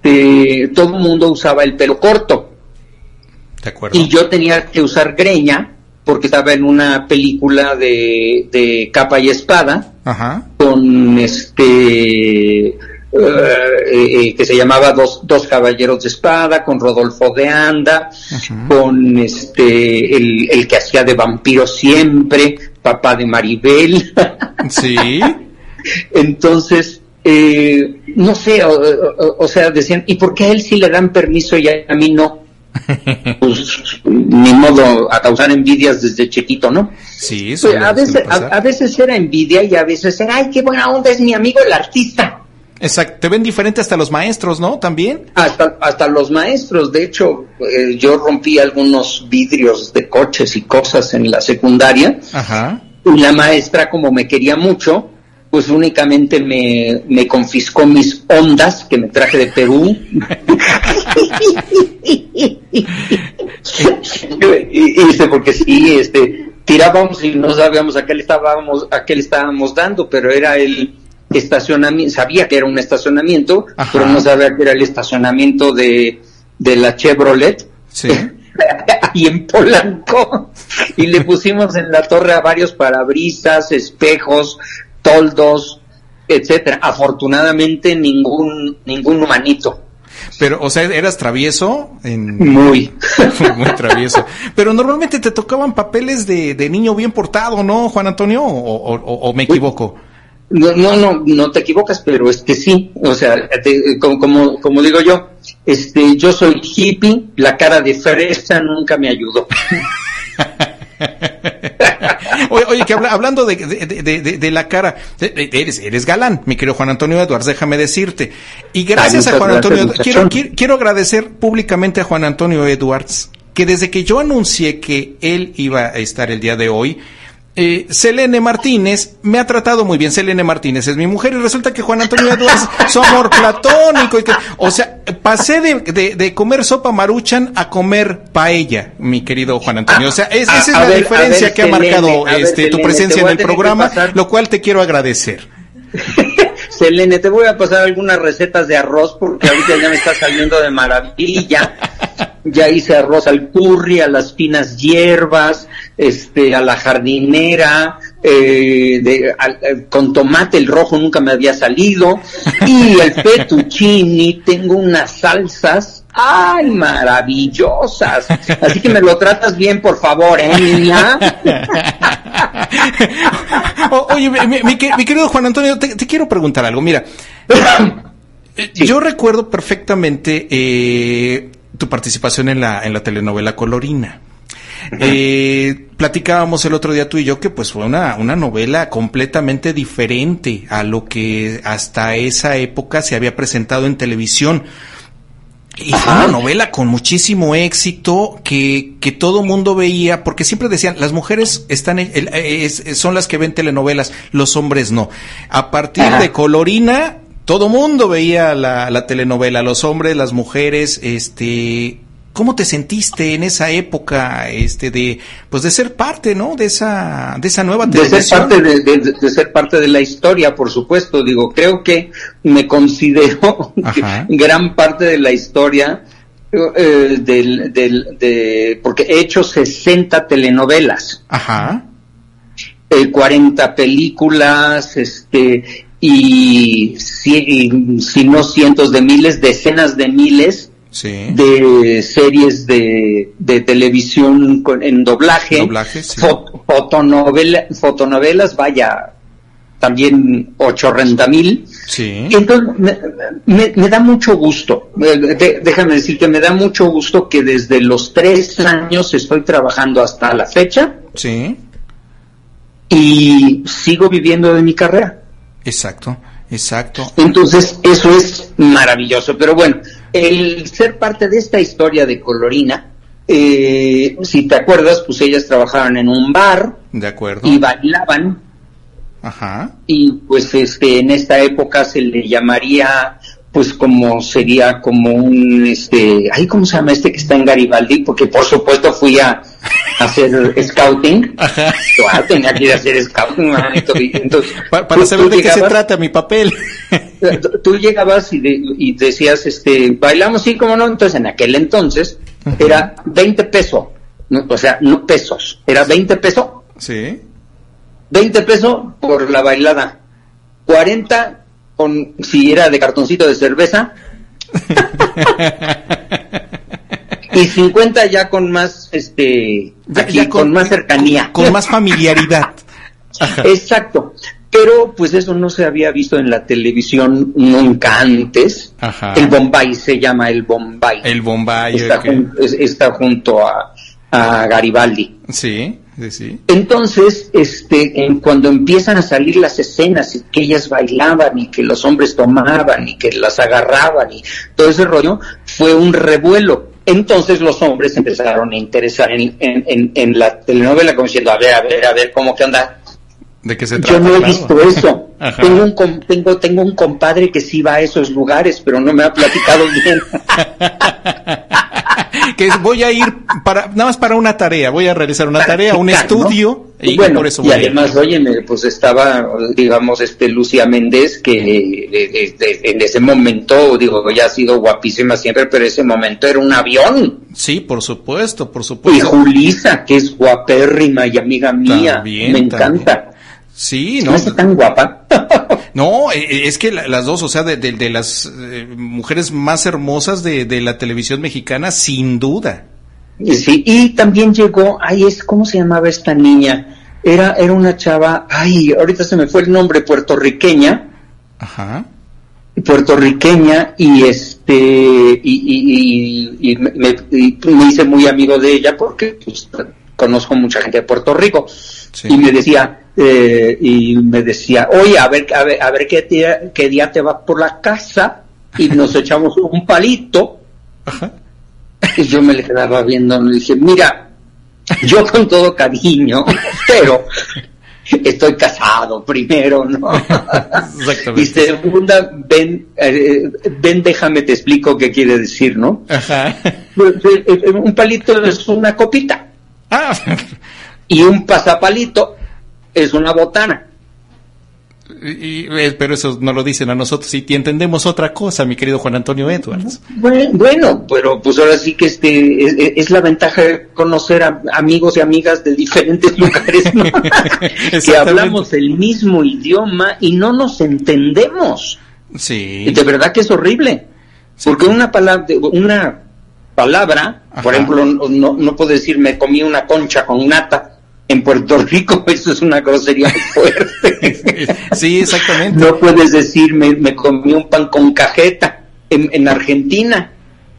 Este, todo el mundo usaba el pelo corto. De acuerdo. Y yo tenía que usar greña porque estaba en una película de, de capa y espada con este eh, eh, que se llamaba dos, dos Caballeros de Espada, con Rodolfo de Anda, con este el, el, que hacía de vampiro siempre, papá de Maribel. sí. Entonces, eh, no sé, o, sea, decían, ¿y por qué a él sí le dan permiso y a, mí no? pues ni modo a causar envidias desde chiquito, ¿no? Sí, eso pues, a, veces, a, veces era envidia y a veces era, ay, qué buena onda es mi amigo el artista. Exacto, te ven diferente hasta los maestros, ¿no? También. Hasta, hasta los maestros, de hecho, eh, yo rompí algunos vidrios de coches y cosas en la secundaria. Ajá. Y la maestra, como me quería mucho, pues únicamente me, me confiscó mis ondas que me traje de Perú. y, porque sí, este, tirábamos y no sabíamos a qué le estábamos, a qué le estábamos dando, pero era el estacionamiento, sabía que era un estacionamiento, pero no sabía que era el estacionamiento de, de la Chevrolet. Sí. y en Polanco. Y le pusimos en la torre a varios parabrisas, espejos, toldos, etcétera. Afortunadamente ningún, ningún humanito. Pero, o sea, ¿eras travieso? En... Muy. Muy travieso. Pero normalmente te tocaban papeles de, de niño bien portado, ¿no, Juan Antonio? ¿O, o me equivoco? No, no, no, no te equivocas, pero es que sí, o sea, como, como, como, digo yo, este, yo soy hippie, la cara de fresa nunca me ayudó. oye, que hablando de, de, la cara, eres, eres galán, mi querido Juan Antonio Edwards, déjame decirte. Y gracias a Juan Antonio, quiero, quiero agradecer públicamente a Juan Antonio Edwards, que desde que yo anuncié que él iba a estar el día de hoy, eh, Selene Martínez me ha tratado muy bien. Selene Martínez es mi mujer y resulta que Juan Antonio Eduardo su amor platónico. Y que, o sea, pasé de, comer sopa maruchan a comer paella, mi querido Juan Antonio. O sea, esa es la diferencia que ha marcado este, tu presencia en el programa, lo cual te quiero agradecer. Selene, te voy a pasar algunas recetas de arroz porque ahorita ya me está saliendo de maravilla. Ya hice arroz al curry, a las finas hierbas, este, a la jardinera, eh, de, eh, con tomate el rojo nunca me había salido y el fettuccini tengo unas salsas ¡Ay, maravillosas! Así que me lo tratas bien, por favor, ¿eh, niña? oye, mi, querido Juan Antonio, te, quiero preguntar algo. Mira, yo recuerdo perfectamente eh, tu participación en la, en la telenovela Colorina. Eh, platicábamos el otro día tú y yo que pues fue una, una novela completamente diferente a lo que hasta esa época se había presentado en televisión. Y fue una novela con muchísimo éxito que, que todo mundo veía, porque siempre decían, las mujeres están son las que ven telenovelas, los hombres no. A partir de Colorina, todo mundo veía la, la telenovela, los hombres, las mujeres, este, ¿Cómo te sentiste en esa época, este, de, pues de ser parte, ¿no? De esa, de esa nueva televisión. De ser parte de, ser parte de la historia, por supuesto. Digo, creo que me considero gran parte de la historia eh, del, del, de, porque he hecho 60 telenovelas. Ajá. 40 eh, películas, este, y si, si no cientos de miles, decenas de miles de series de, de televisión en doblaje, fotonovelas, vaya, también ochorrenta mil. Entonces, me, da mucho gusto, déjame decirte, me da mucho gusto que desde los tres años estoy trabajando hasta la fecha. Sí. Y sigo viviendo de mi carrera. Exacto, exacto. Entonces, eso es maravilloso. Pero bueno, el ser parte de esta historia de Colorina, eh, si te acuerdas, pues ellas trabajaban en un bar. De acuerdo. Y bailaban. Ajá. Y pues este, en esta época se le llamaría pues como sería como un este ay cómo se llama este que está en Garibaldi porque por supuesto fui a, hacer scouting. Ajá. Ah, tenía que ir a hacer scouting entonces para, saber de qué se trata mi papel. Tú llegabas y, y decías este bailamos sí como no. Entonces en aquel entonces era 20 pesos o sea no pesos era 20 pesos sí. 20 pesos por la bailada, 40 con si era de cartoncito de cerveza y 50 ya con más este aquí, con, más cercanía, con más familiaridad. Exacto. Pero pues eso no se había visto en la televisión nunca antes. El Bombay se llama el Bombay. El Bombay. Está, junto, está junto a, a Garibaldi. Sí, sí, sí. Entonces, este, en, cuando empiezan a salir las escenas y que ellas bailaban y que los hombres tomaban y que las agarraban y todo ese rollo, fue un revuelo. Entonces los hombres empezaron a interesar en, en, en, la telenovela como diciendo, a ver, a ver, a ver, ¿cómo que anda? ¿De qué se trata? Yo no he visto eso. Tengo un, tengo, tengo un compadre que sí va a esos lugares, pero no me ha platicado bien. que voy a ir para nada más para una tarea, voy a realizar una tarea, un estudio y bueno, por eso y además, óyeme, pues estaba, digamos, este Lucía Méndez que eh, eh, en ese momento, digo, ya ha sido guapísima siempre, pero ese momento era un avión. Sí, por supuesto, por supuesto. Y Julisa, que es guapérrima y amiga mía, me encanta. Sí, no. ¿No está tan guapa? no, es que las dos, o sea, de, de, las eh, mujeres más hermosas de, de, la televisión mexicana, sin duda. Sí, y también llegó, ay, es, ¿cómo se llamaba esta niña? Era, era una chava, ay, ahorita se me fue el nombre, puertorriqueña. Ajá. Puertorriqueña, y este, y, y, y, me, me, hice muy amigo de ella porque pues, conozco mucha gente de Puerto Rico. Sí. Y me decía, eh, y me decía, oye, a ver, a ver, a ver qué, día, qué día te vas por la casa y nos echamos un palito. Ajá. Y yo me le quedaba viendo y le dije, mira, yo con todo cariño, pero estoy casado primero, ¿no? Y segunda, ven, eh, ven, déjame te explico qué quiere decir, ¿no? Ajá. Un palito es una copita. Ah. Y un pasapalito es una botana. Y, pero eso no lo dicen a nosotros y entendemos otra cosa, mi querido Juan Antonio Edwards. Bueno, bueno pero pues ahora sí que este es, es la ventaja de conocer a amigos y amigas de diferentes lugares, ¿no? que hablamos el mismo idioma y no nos entendemos. Sí. Y de verdad que es horrible, sí. porque una palabra, una palabra, Ajá. por ejemplo, no, no puedo decir me comí una concha con nata en Puerto Rico eso es una grosería fuerte. sí, exactamente. No puedes decir me, me comí un pan con cajeta en, en, Argentina.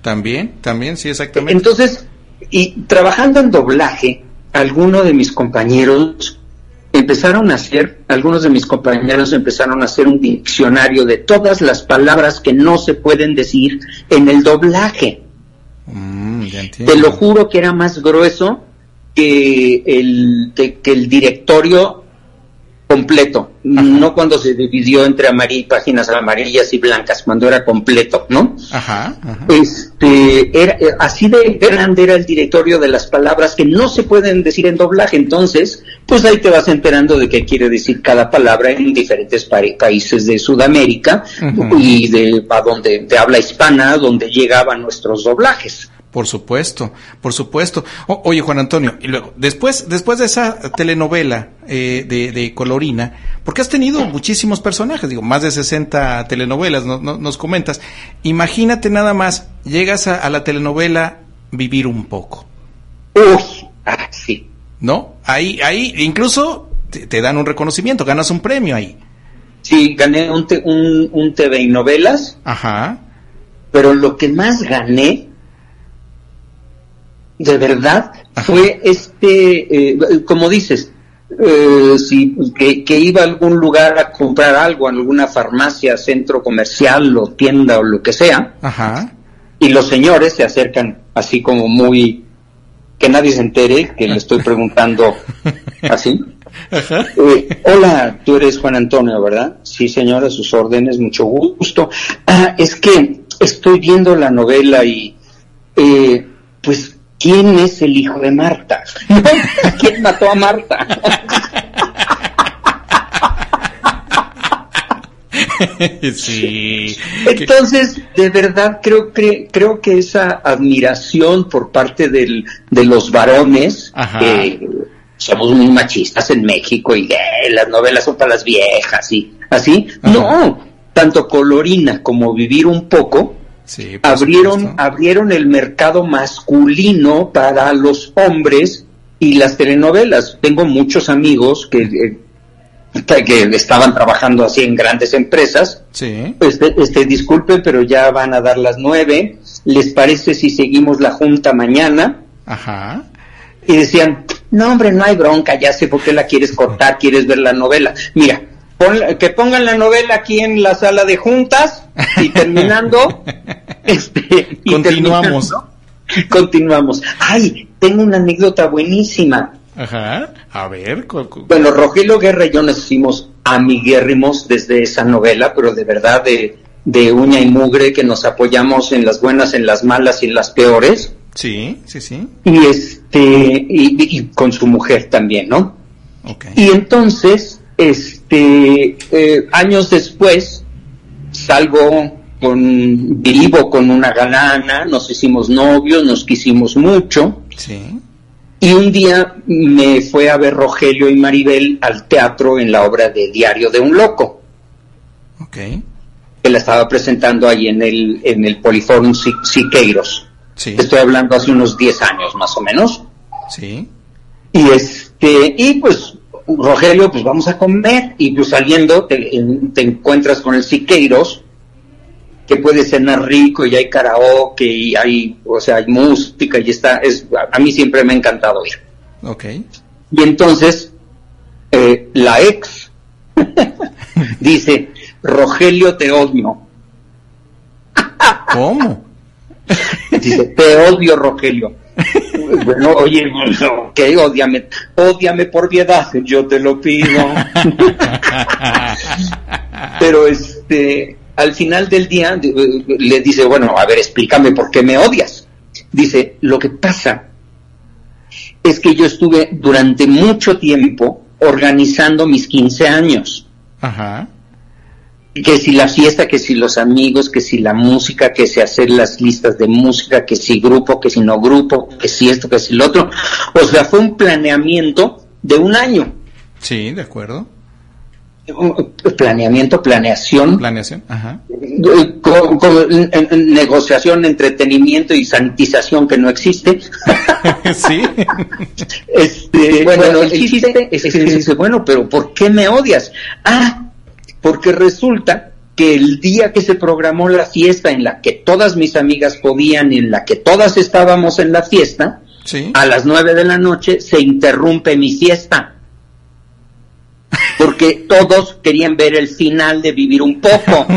También, también, sí, exactamente. Entonces, y trabajando en doblaje, algunos de mis compañeros empezaron a hacer, algunos de mis compañeros empezaron a hacer un diccionario de todas las palabras que no se pueden decir en el doblaje. Mm, Te lo juro que era más grueso que el, que, que el directorio completo, ajá. no cuando se dividió entre amarillas, páginas amarillas y blancas, cuando era completo, ¿no? Ajá, ajá. Este, era, así de grande era el directorio de las palabras que no se pueden decir en doblaje, entonces, pues ahí te vas enterando de qué quiere decir cada palabra en diferentes pa países de Sudamérica y de a donde de habla hispana, donde llegaban nuestros doblajes. Por supuesto, por supuesto. O, oye, Juan Antonio, y luego, después, después de esa telenovela eh, de, de, Colorina, porque has tenido muchísimos personajes, digo, más de 60 telenovelas, no, no, nos comentas. Imagínate nada más, llegas a, a la telenovela Vivir un poco. Uy, ah, sí. ¿No? Ahí, ahí, incluso te, te, dan un reconocimiento, ganas un premio ahí. Sí, gané un, te, un, un TV y novelas. Ajá. Pero lo que más gané de verdad Ajá. fue este, eh, como dices, eh, si, que, que, iba a algún lugar a comprar algo, a alguna farmacia, centro comercial o tienda o lo que sea, Ajá. y los señores se acercan así como muy, que nadie se entere que le estoy preguntando así. Eh, hola, tú eres Juan Antonio, ¿verdad? Sí, señora, sus órdenes, mucho gusto. Ah, es que estoy viendo la novela y, eh, pues, ¿quién es el hijo de Marta? ¿Quién mató a Marta? sí. Entonces, de verdad creo que creo que esa admiración por parte del, de los varones eh, somos muy machistas en México y eh, las novelas son para las viejas y así. No, tanto Colorina como Vivir un poco abrieron, abrieron el mercado masculino para los hombres y las telenovelas. Tengo muchos amigos que, eh, que estaban trabajando así en grandes empresas. Este, este, disculpen, pero ya van a dar las nueve. ¿Les parece si seguimos la junta mañana? Ajá. Y decían, no hombre, no hay bronca, ya sé por qué la quieres cortar, quieres ver la novela. Mira, que pongan la novela aquí en la sala de juntas y terminando, continuamos. continuamos. Ay, tengo una anécdota buenísima. Ajá, a ver. Bueno, Rogelio Guerra y yo nos hicimos amiguérrimos desde esa novela, pero de verdad de, de uña y mugre que nos apoyamos en las buenas, en las malas y en las peores. Sí, sí, sí. Y este, y, con su mujer también, ¿no? Okay. Y entonces, este, eh, años después, salgo con, vivo con una galana, nos hicimos novios, nos quisimos mucho. Sí. Y un día me fue a ver Rogelio y Maribel al teatro en la obra de Diario de un Loco. Ok. Que la estaba presentando ahí en el, en el Poliforum Siqueiros. Estoy hablando hace unos 10 años más o menos. Sí. Y este, y pues, Rogelio, pues vamos a comer, y pues saliendo te, encuentras con el Siqueiros, que puede cenar rico y hay karaoke y hay, o sea, hay música y está, es, a mí siempre me ha encantado ir. Ok. Y entonces, eh, la ex dice, Rogelio te odio. ¿Cómo? Dice, te odio, Rogelio. bueno, oye, ok, odiame, odiame por piedad, yo te lo pido. Pero este, al final del día le dice, bueno, a ver, explícame por qué me odias. Dice, lo que pasa es que yo estuve durante mucho tiempo organizando mis 15 años. Ajá que si la fiesta, que si los amigos, que si la música, que si hacer las listas de música, que si grupo, que si no grupo, que si esto, que si lo otro. O sea, fue un planeamiento de un año. Sí, de acuerdo. Planeamiento, planeación. Planeación, ajá. negociación, entretenimiento y sanitización que no existe. sí. Este, bueno, el chiste es que dice, bueno, pero ¿por qué me odias? Ah, porque resulta que el día que se programó la fiesta en la que todas mis amigas podían, en la que todas estábamos en la fiesta, a las nueve de la noche se interrumpe mi fiesta. Porque todos querían ver el final de vivir un poco.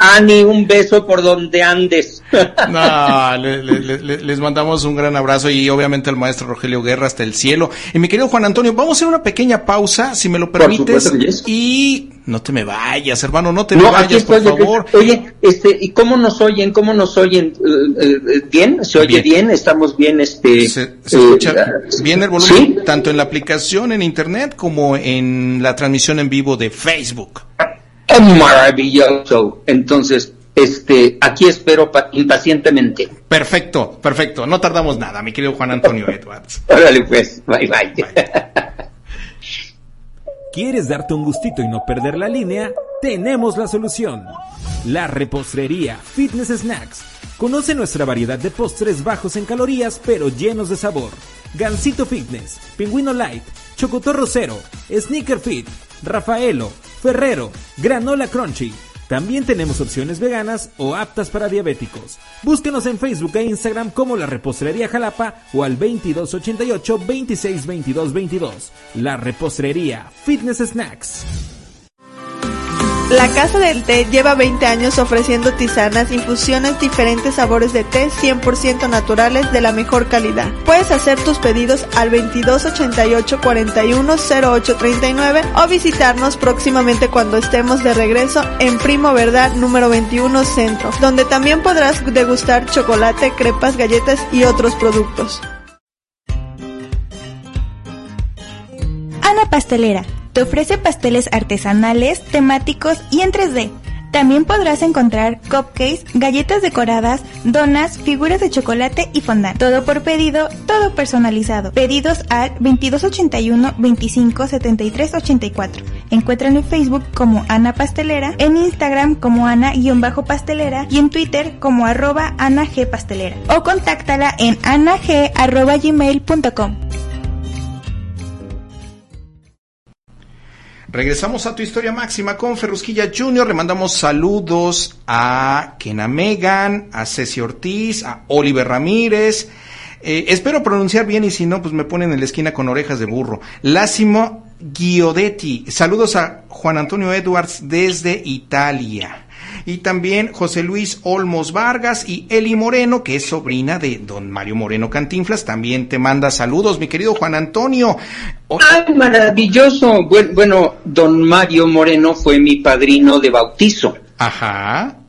Ani, un beso por donde andes. no, les mandamos un gran abrazo y obviamente al maestro Rogelio Guerra hasta el cielo. Y mi querido Juan Antonio, vamos a hacer una pequeña pausa, si me lo permites. Y no te me vayas, hermano, no te me vayas, por favor. Oye, este, ¿y cómo nos oyen? ¿Cómo nos oyen? Eh, eh, ¿Bien? ¿Se oye bien? ¿Estamos bien? Este, se, escucha eh, bien el volumen, tanto en la aplicación en internet como en la transmisión en vivo de Facebook maravilloso. Entonces, este, aquí espero impacientemente. Perfecto, perfecto. No tardamos nada, mi querido Juan Antonio Edwards. Órale pues, bye, bye. ¿Quieres darte un gustito y no perder la línea? Tenemos la solución. La repostería Fitness Snacks. Conoce nuestra variedad de postres bajos en calorías pero llenos de sabor. Gansito Fitness, Pingüino Light, Chocotorro Cero, Sneaker Fit, Rafaelo, Ferrero, Granola Crunchy. También tenemos opciones veganas o aptas para diabéticos. Búsquenos en Facebook e Instagram como La Repostería Jalapa o al 2288 262222. La Repostería Fitness Snacks. La Casa del Té lleva 20 años ofreciendo tisanas, infusiones, diferentes sabores de té 100% naturales de la mejor calidad. Puedes hacer tus pedidos al 2288 410839 o visitarnos próximamente cuando estemos de regreso en Primo Verdad número 21 Centro, donde también podrás degustar chocolate, crepas, galletas y otros productos. Ana Pastelera te ofrece pasteles artesanales, temáticos y en 3D. También podrás encontrar cupcakes, galletas decoradas, donas, figuras de chocolate y fondant. Todo por pedido, todo personalizado. Pedidos al 2281 25 73 84. Encuentran en Facebook como Ana Pastelera, en Instagram como Ana-pastelera y en Twitter como arroba Ana G Pastelera. O contáctala en anag.gmail.com. Regresamos a tu historia máxima con Ferrusquilla Jr. Le mandamos saludos a Kena Megan, a Ceci Ortiz, a Oliver Ramírez. Eh, espero pronunciar bien y si no, pues me ponen en la esquina con orejas de burro. Lásimo Giodetti. Saludos a Juan Antonio Edwards desde Italia y también José Luis Olmos Vargas y Eli Moreno, que es sobrina de don Mario Moreno Cantinflas, también te manda saludos, mi querido Juan Antonio. ¡Ay, maravilloso! Bueno, don Mario Moreno fue mi padrino de bautizo. Ajá.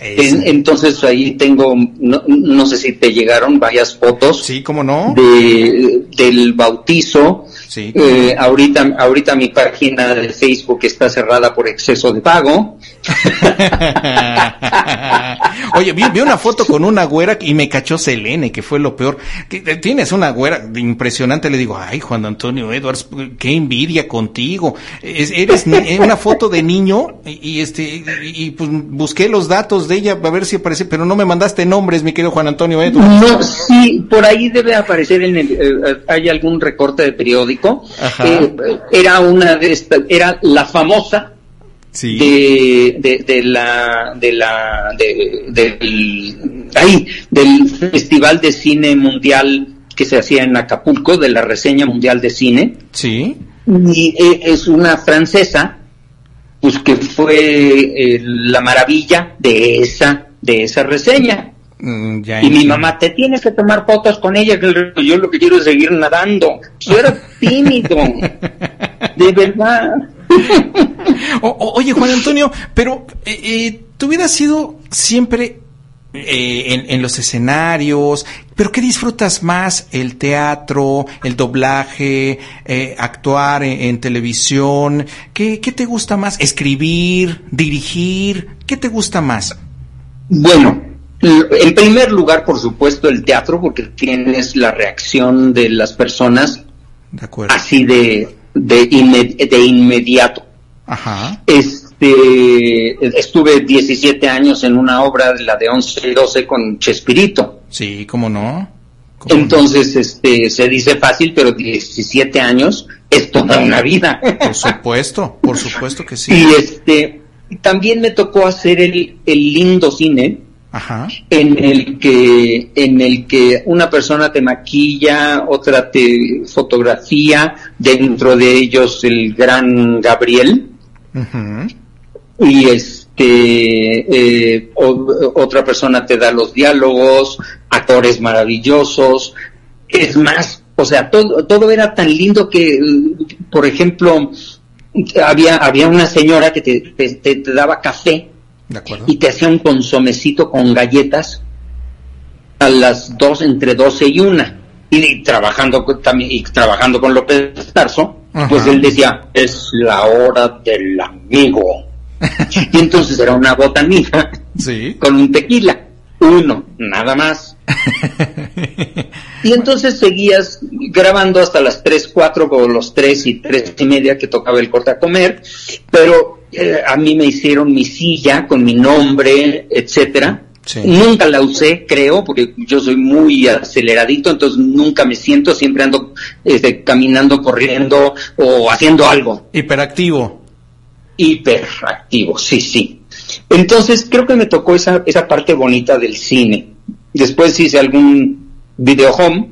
Entonces ahí tengo, no, sé si te llegaron varias fotos. Sí, cómo no. De, del bautizo. Sí. Eh, ahorita, ahorita mi página de Facebook está cerrada por exceso de pago. Oye, vi, una foto con una güera y me cachó Selene, que fue lo peor. Eh, tienes una güera impresionante, le digo, ay, Juan Antonio Edwards, qué envidia contigo. eres eh, una foto de niño y, este y, pues busqué los datos de ella a ver si aparece, pero no me mandaste nombres, mi querido Juan Antonio Edwards. No, sí, por ahí debe aparecer en el, eh, hay algún recorte de periódico. era una de estas, era la famosa de, de, la de la de, del ahí, del festival de cine mundial que se hacía en Acapulco de la reseña mundial de cine sí y eh, es una francesa pues que fue eh, la maravilla de esa de esa reseña mm, y mi mamá, te tienes que tomar fotos con ella, que yo lo que quiero es seguir nadando. Yo era tímido, de verdad. oye, Juan Antonio, pero eh, eh, tu vida ha sido siempre eh, en, los escenarios, pero ¿qué disfrutas más? ¿El teatro, el doblaje, actuar en, televisión? ¿Qué, ¿Qué, te gusta más? ¿Escribir, dirigir? ¿Qué te gusta más? Bueno, en primer lugar, por supuesto, el teatro, porque tienes la reacción de las personas de acuerdo. así de, de, de inmediato. Ajá. Este, estuve 17 años en una obra, la de 11 y 12 con Chespirito. Sí, ¿cómo no? Entonces, este, se dice fácil, pero 17 años es toda una vida. Por supuesto, por supuesto que sí. Y este, también me tocó hacer el, el lindo cine, en el que en el que una persona te maquilla, otra te fotografía, dentro de ellos el gran Gabriel y este eh, otra persona te da los diálogos, actores maravillosos, es más, o sea todo todo era tan lindo que por ejemplo había había una señora que te, te daba café y te hacía un consomecito con galletas a las dos, entre doce y una. Y, trabajando con, también, y trabajando con López Tarso, pues él decía, es la hora del amigo. y entonces era una botanita con un tequila, uno, nada más. y entonces seguías grabando hasta las tres, cuatro, o los tres y tres y media que tocaba el corte a comer, pero eh, a mí me hicieron mi silla con mi nombre, etcétera. Nunca la usé, creo, porque yo soy muy aceleradito, entonces nunca me siento, siempre ando este, caminando, corriendo o haciendo algo. Hiperactivo. Hiperactivo, sí, sí. Entonces creo que me tocó esa, esa parte bonita del cine. Después hice algún video home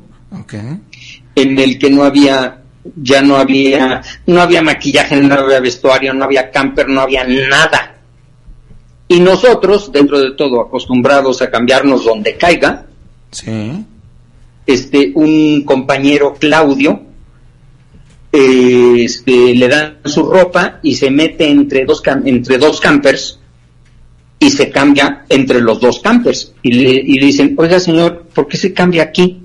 en el que no había ya no había, no había maquillaje, no había vestuario, no había camper, no había nada. Y nosotros, dentro de todo, acostumbrados a cambiarnos donde caiga, este, un compañero Claudio, este, le dan su ropa y se mete entre dos, entre dos campers y se cambia entre los dos campers. Y le, y le dicen, oiga señor, ¿por qué se cambia aquí?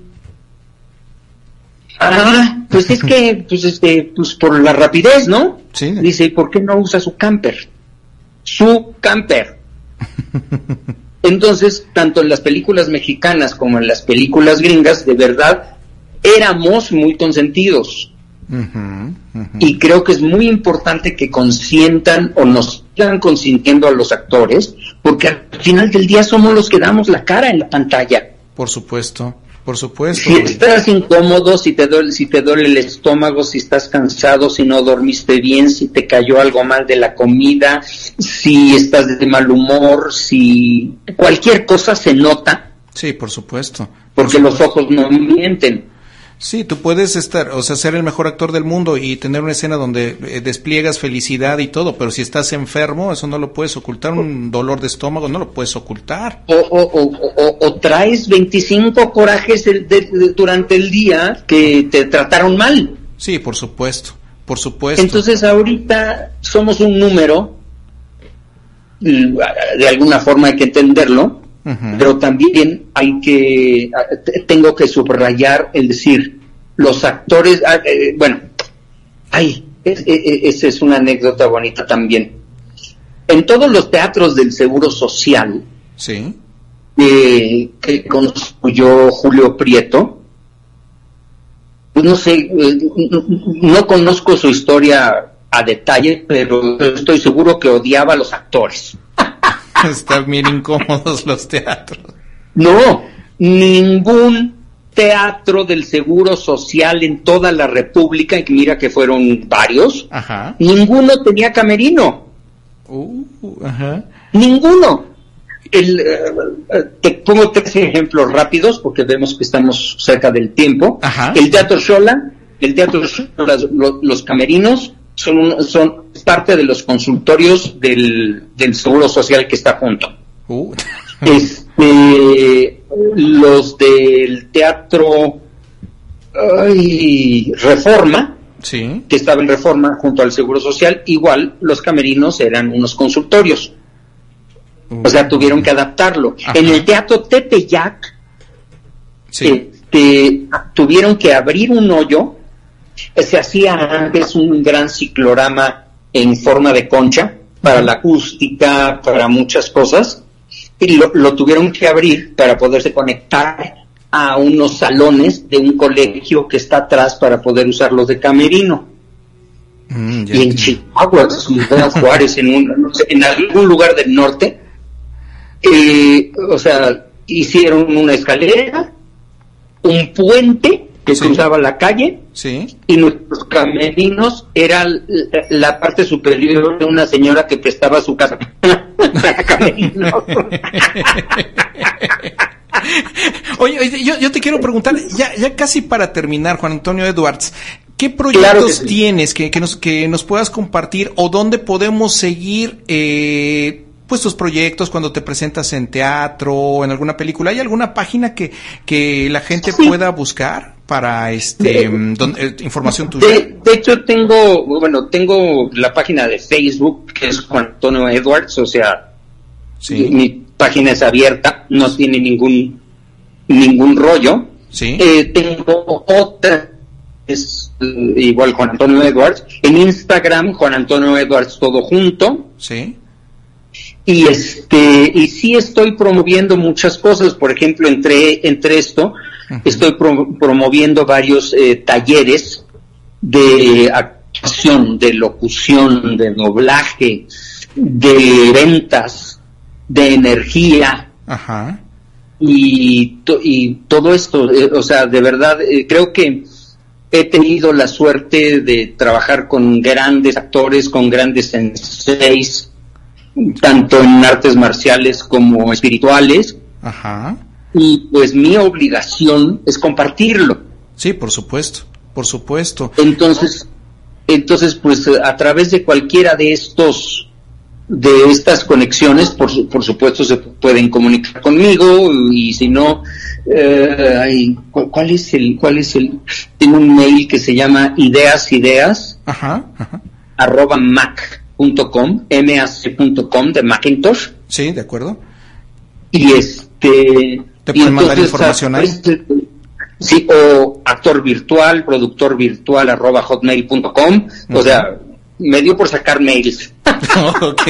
Ah, pues es que, pues este, pues por la rapidez, ¿no? Sí. Dice, ¿y por qué no usa su camper? su camper. Entonces, tanto en las películas mexicanas como en las películas gringas, de verdad, éramos muy consentidos. Y creo que es muy importante que consientan o nos sigan consintiendo a los actores, porque al final del día somos los que damos la cara en la pantalla. Por supuesto, por supuesto. Si estás incómodo, si te duele, si te duele el estómago, si estás cansado, si no dormiste bien, si te cayó algo mal de la comida, si estás de mal humor, si cualquier cosa se nota. Sí, por supuesto. porque los ojos no mienten. Sí, tú puedes estar, o sea, ser el mejor actor del mundo y tener una escena donde eh, despliegas felicidad y todo, pero si estás enfermo, eso no lo puedes ocultar, un dolor de estómago no lo puedes ocultar. O, o, o, o traes 25 corajes durante el día que te trataron mal. Sí, por supuesto, por supuesto. Entonces ahorita somos un número, de alguna forma hay que entenderlo, pero también hay que, tengo que subrayar el decir, los actores, ah, eh, bueno, ay, esa es una anécdota bonita también. En todos los teatros del Seguro Social, sí. eh, que construyó Julio Prieto, pues no sé, eh, no conozco su historia a detalle, pero estoy seguro que odiaba a los actores. Están bien incómodos los teatros. No, ningún teatro del Seguro Social en toda la República, y mira que fueron varios, ninguno tenía camerino. Uh, ajá. Ninguno. El, eh, te pongo tres ejemplos rápidos porque vemos que estamos cerca del tiempo. El Teatro Sola, el Teatro Sola, los camerinos son, son parte de los consultorios del, Seguro Social que está junto. Uh. Este, los del Teatro Reforma, que estaba en Reforma junto al Seguro Social, igual los camerinos eran unos consultorios. O sea, tuvieron que adaptarlo. En el Teatro Tepeyac, este, tuvieron que abrir un hoyo se hacía antes un gran ciclorama en forma de concha para la acústica, para muchas cosas, y lo, tuvieron que abrir para poderse conectar a unos salones de un colegio que está atrás para poder usarlos de camerino. Mm, y en Chihuahua, Ciudad Juárez, en, un, en algún lugar del norte, eh, o sea, hicieron una escalera, un puente que cruzaba la calle y nuestros camerinos era la parte superior de una señora que prestaba su casa Oye, yo, yo, te quiero preguntar, ya, ya casi para terminar, Juan Antonio Edwards, ¿qué proyectos tienes que, que, nos, que nos puedas compartir o dónde podemos seguir eh, pues tus proyectos cuando te presentas en teatro o en alguna película? ¿Hay alguna página que, que la gente pueda buscar? para este mm, eh, información tuya? De, hecho tengo, bueno, tengo la página de Facebook que es Juan Antonio Edwards, o sea, mi página es abierta, no tiene ningún ningún rollo. Sí. Eh, tengo otra es igual Juan Antonio Edwards en Instagram Juan Antonio Edwards todo junto. Sí. Y este y sí estoy promoviendo muchas cosas, por ejemplo, entre entre esto. Estoy promoviendo varios eh, talleres de actuación, de locución, de doblaje, de ventas, de energía. Y, y todo esto, eh, o sea, de verdad, eh, creo que he tenido la suerte de trabajar con grandes actores, con grandes senseis, tanto en artes marciales como espirituales. Ajá y pues mi obligación es compartirlo. Sí, por supuesto, por supuesto. Entonces, entonces pues a través de cualquiera de estos de estas conexiones, por, por supuesto, se pueden comunicar conmigo y si no, eh, ¿cuál es el, cuál es el? Tengo un mail que se llama ideas ideas ajá, arroba mac.com, mac.com de Macintosh. Sí, de acuerdo. Y este ¿Te pueden mandar información ahí? Sí, o actor virtual, productor virtual, arroba hotmail.com. O sea, me dio por sacar mails. ok.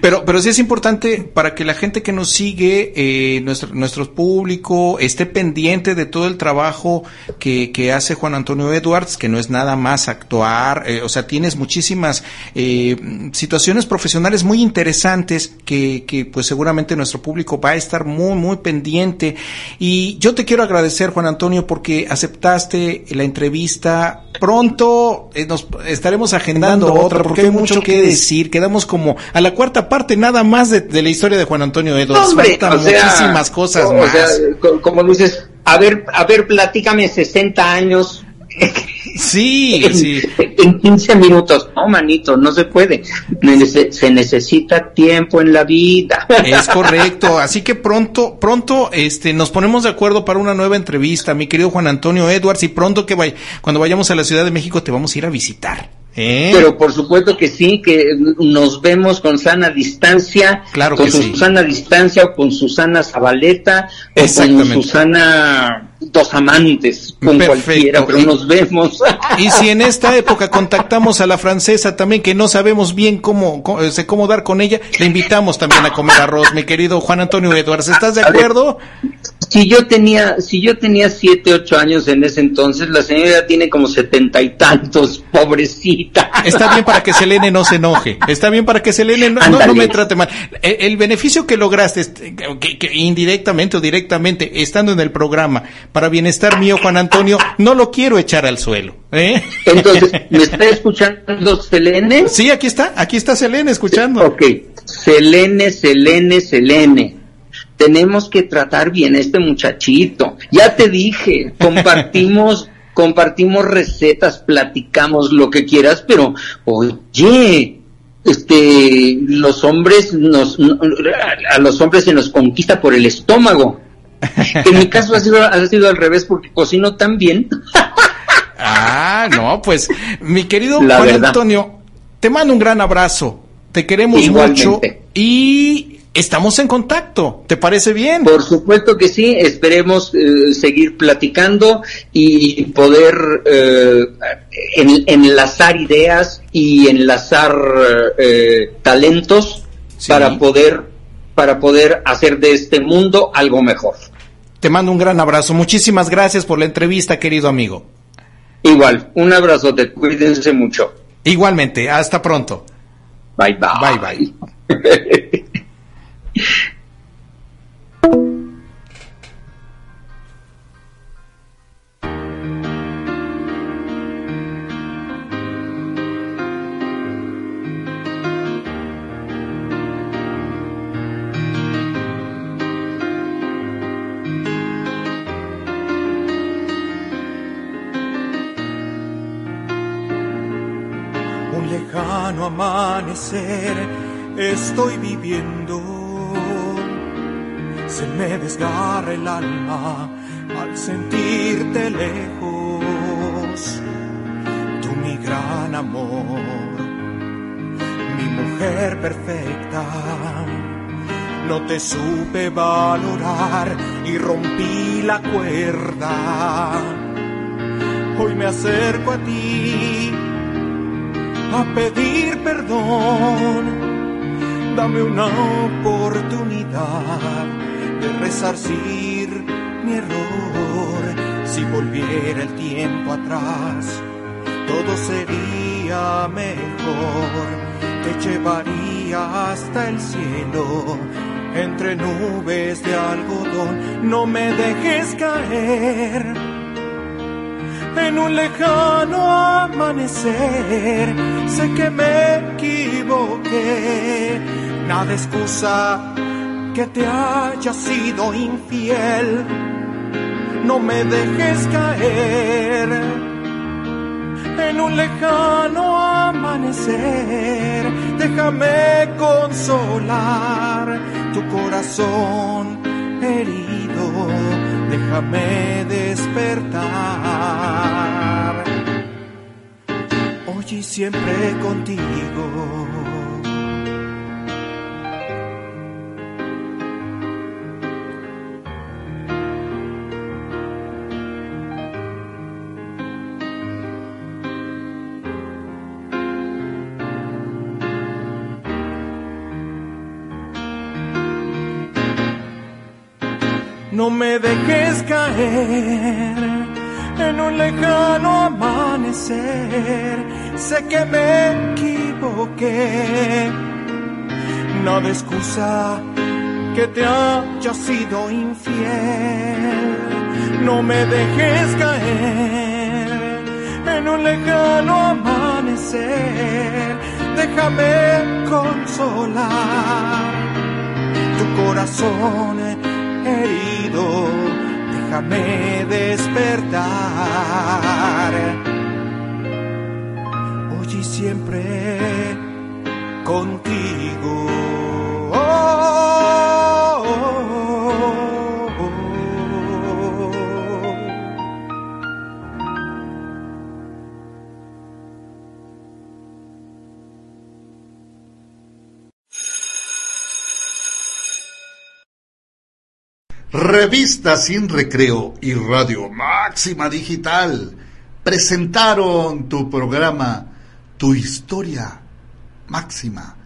Pero, pero sí es importante para que la gente que nos sigue, eh, nuestro, nuestro público, esté pendiente de todo el trabajo que, que hace Juan Antonio Edwards, que no es nada más actuar, eh, o sea, tienes muchísimas eh, situaciones profesionales muy interesantes que, que pues seguramente nuestro público va a estar muy, muy pendiente. Y yo te quiero agradecer, Juan Antonio, porque aceptaste la entrevista. Pronto eh, nos estaremos agendando otra, porque hay mucho que decir. Quedamos como a la cuarta parte nada más de, de la historia de Juan Antonio Edwards. Faltan sea, muchísimas cosas o más. sea, como dices, a ver, a ver, platícame 60 años. Sí, en, sí. En 15 minutos. No, manito, no se puede. Se necesita tiempo en la vida. Es correcto, así que pronto, pronto, este, nos ponemos de acuerdo para una nueva entrevista, mi querido Juan Antonio Edwards, y pronto que vay, cuando vayamos a la Ciudad de México te vamos a ir a visitar. ¿Eh? Pero por supuesto que sí, que nos vemos con sana distancia, Claro con que sí. Susana distancia o con Susana Zabaleta o con. Susana dos amantes, con Perfecto. cualquiera, pero nos vemos. Y si en esta época contactamos a la francesa también, que no sabemos bien cómo, cómo, eh, cómo dar con ella, le invitamos también a comer arroz, mi querido Juan Antonio Edwards. ¿Estás de A ver, acuerdo? Si yo tenía, si yo tenía siete, ocho años en ese entonces, la señora tiene como setenta y tantos, pobrecita. Está bien para que Selene no se enoje. Está bien para que Selene no, no, no me trate mal. El, el beneficio que lograste, este, que- que indirectamente o directamente, estando en el programa, para bienestar mío, Juan Antonio, no lo quiero echar al suelo. ¿eh? Entonces, ¿me está escuchando Selene? Sí, aquí está, aquí está Selene escuchando. Ok, Selene, Selene, Selene. Tenemos que tratar bien a este muchachito. Ya te dije, compartimos, compartimos recetas, platicamos lo que quieras, pero oye, este, los hombres nos, a los hombres se nos conquista por el estómago. En mi caso ha sido, ha sido al revés porque cocino tan bien. Ah, no, pues, mi querido La Juan verdad. Antonio, te mando un gran abrazo. Te queremos Igualmente. mucho y estamos en contacto. ¿Te parece bien? Por supuesto que sí, esperemos eh, seguir platicando y poder eh, en- enlazar ideas y enlazar eh, talentos para poder para poder hacer de este mundo algo mejor. Te mando un gran abrazo. Muchísimas gracias por la entrevista, querido amigo. Igual, un abrazote, cuídense mucho. Igualmente, hasta pronto. Bye bye. Bye bye. estoy viviendo. Se me desgarra el alma al sentirte lejos. Tú mi gran amor, mi mujer perfecta. No te supe valorar y rompí la cuerda. Hoy me acerco a ti a pedir perdón. Dame una oportunidad de resarcir mi error. Si volviera el tiempo atrás, todo sería mejor. Te llevaría hasta el cielo, entre nubes de algodón. No me dejes caer en un lejano amanecer. Sé que me equivoqué, nada excusa que te haya sido infiel. No me dejes caer en un lejano amanecer. Déjame consolar tu corazón herido. Déjame despertar. Hoy y siempre contigo. No me dejes caer en un lejano amanecer. Sé que me equivoqué. No de excusa que te haya sido infiel. No me dejes caer en un lejano amanecer. Déjame consolar tu corazón herido. Déjame despertar. Hoy y siempre contigo. Revista Sin Recreo y Radio Máxima Digital presentaron tu programa Tu Historia Máxima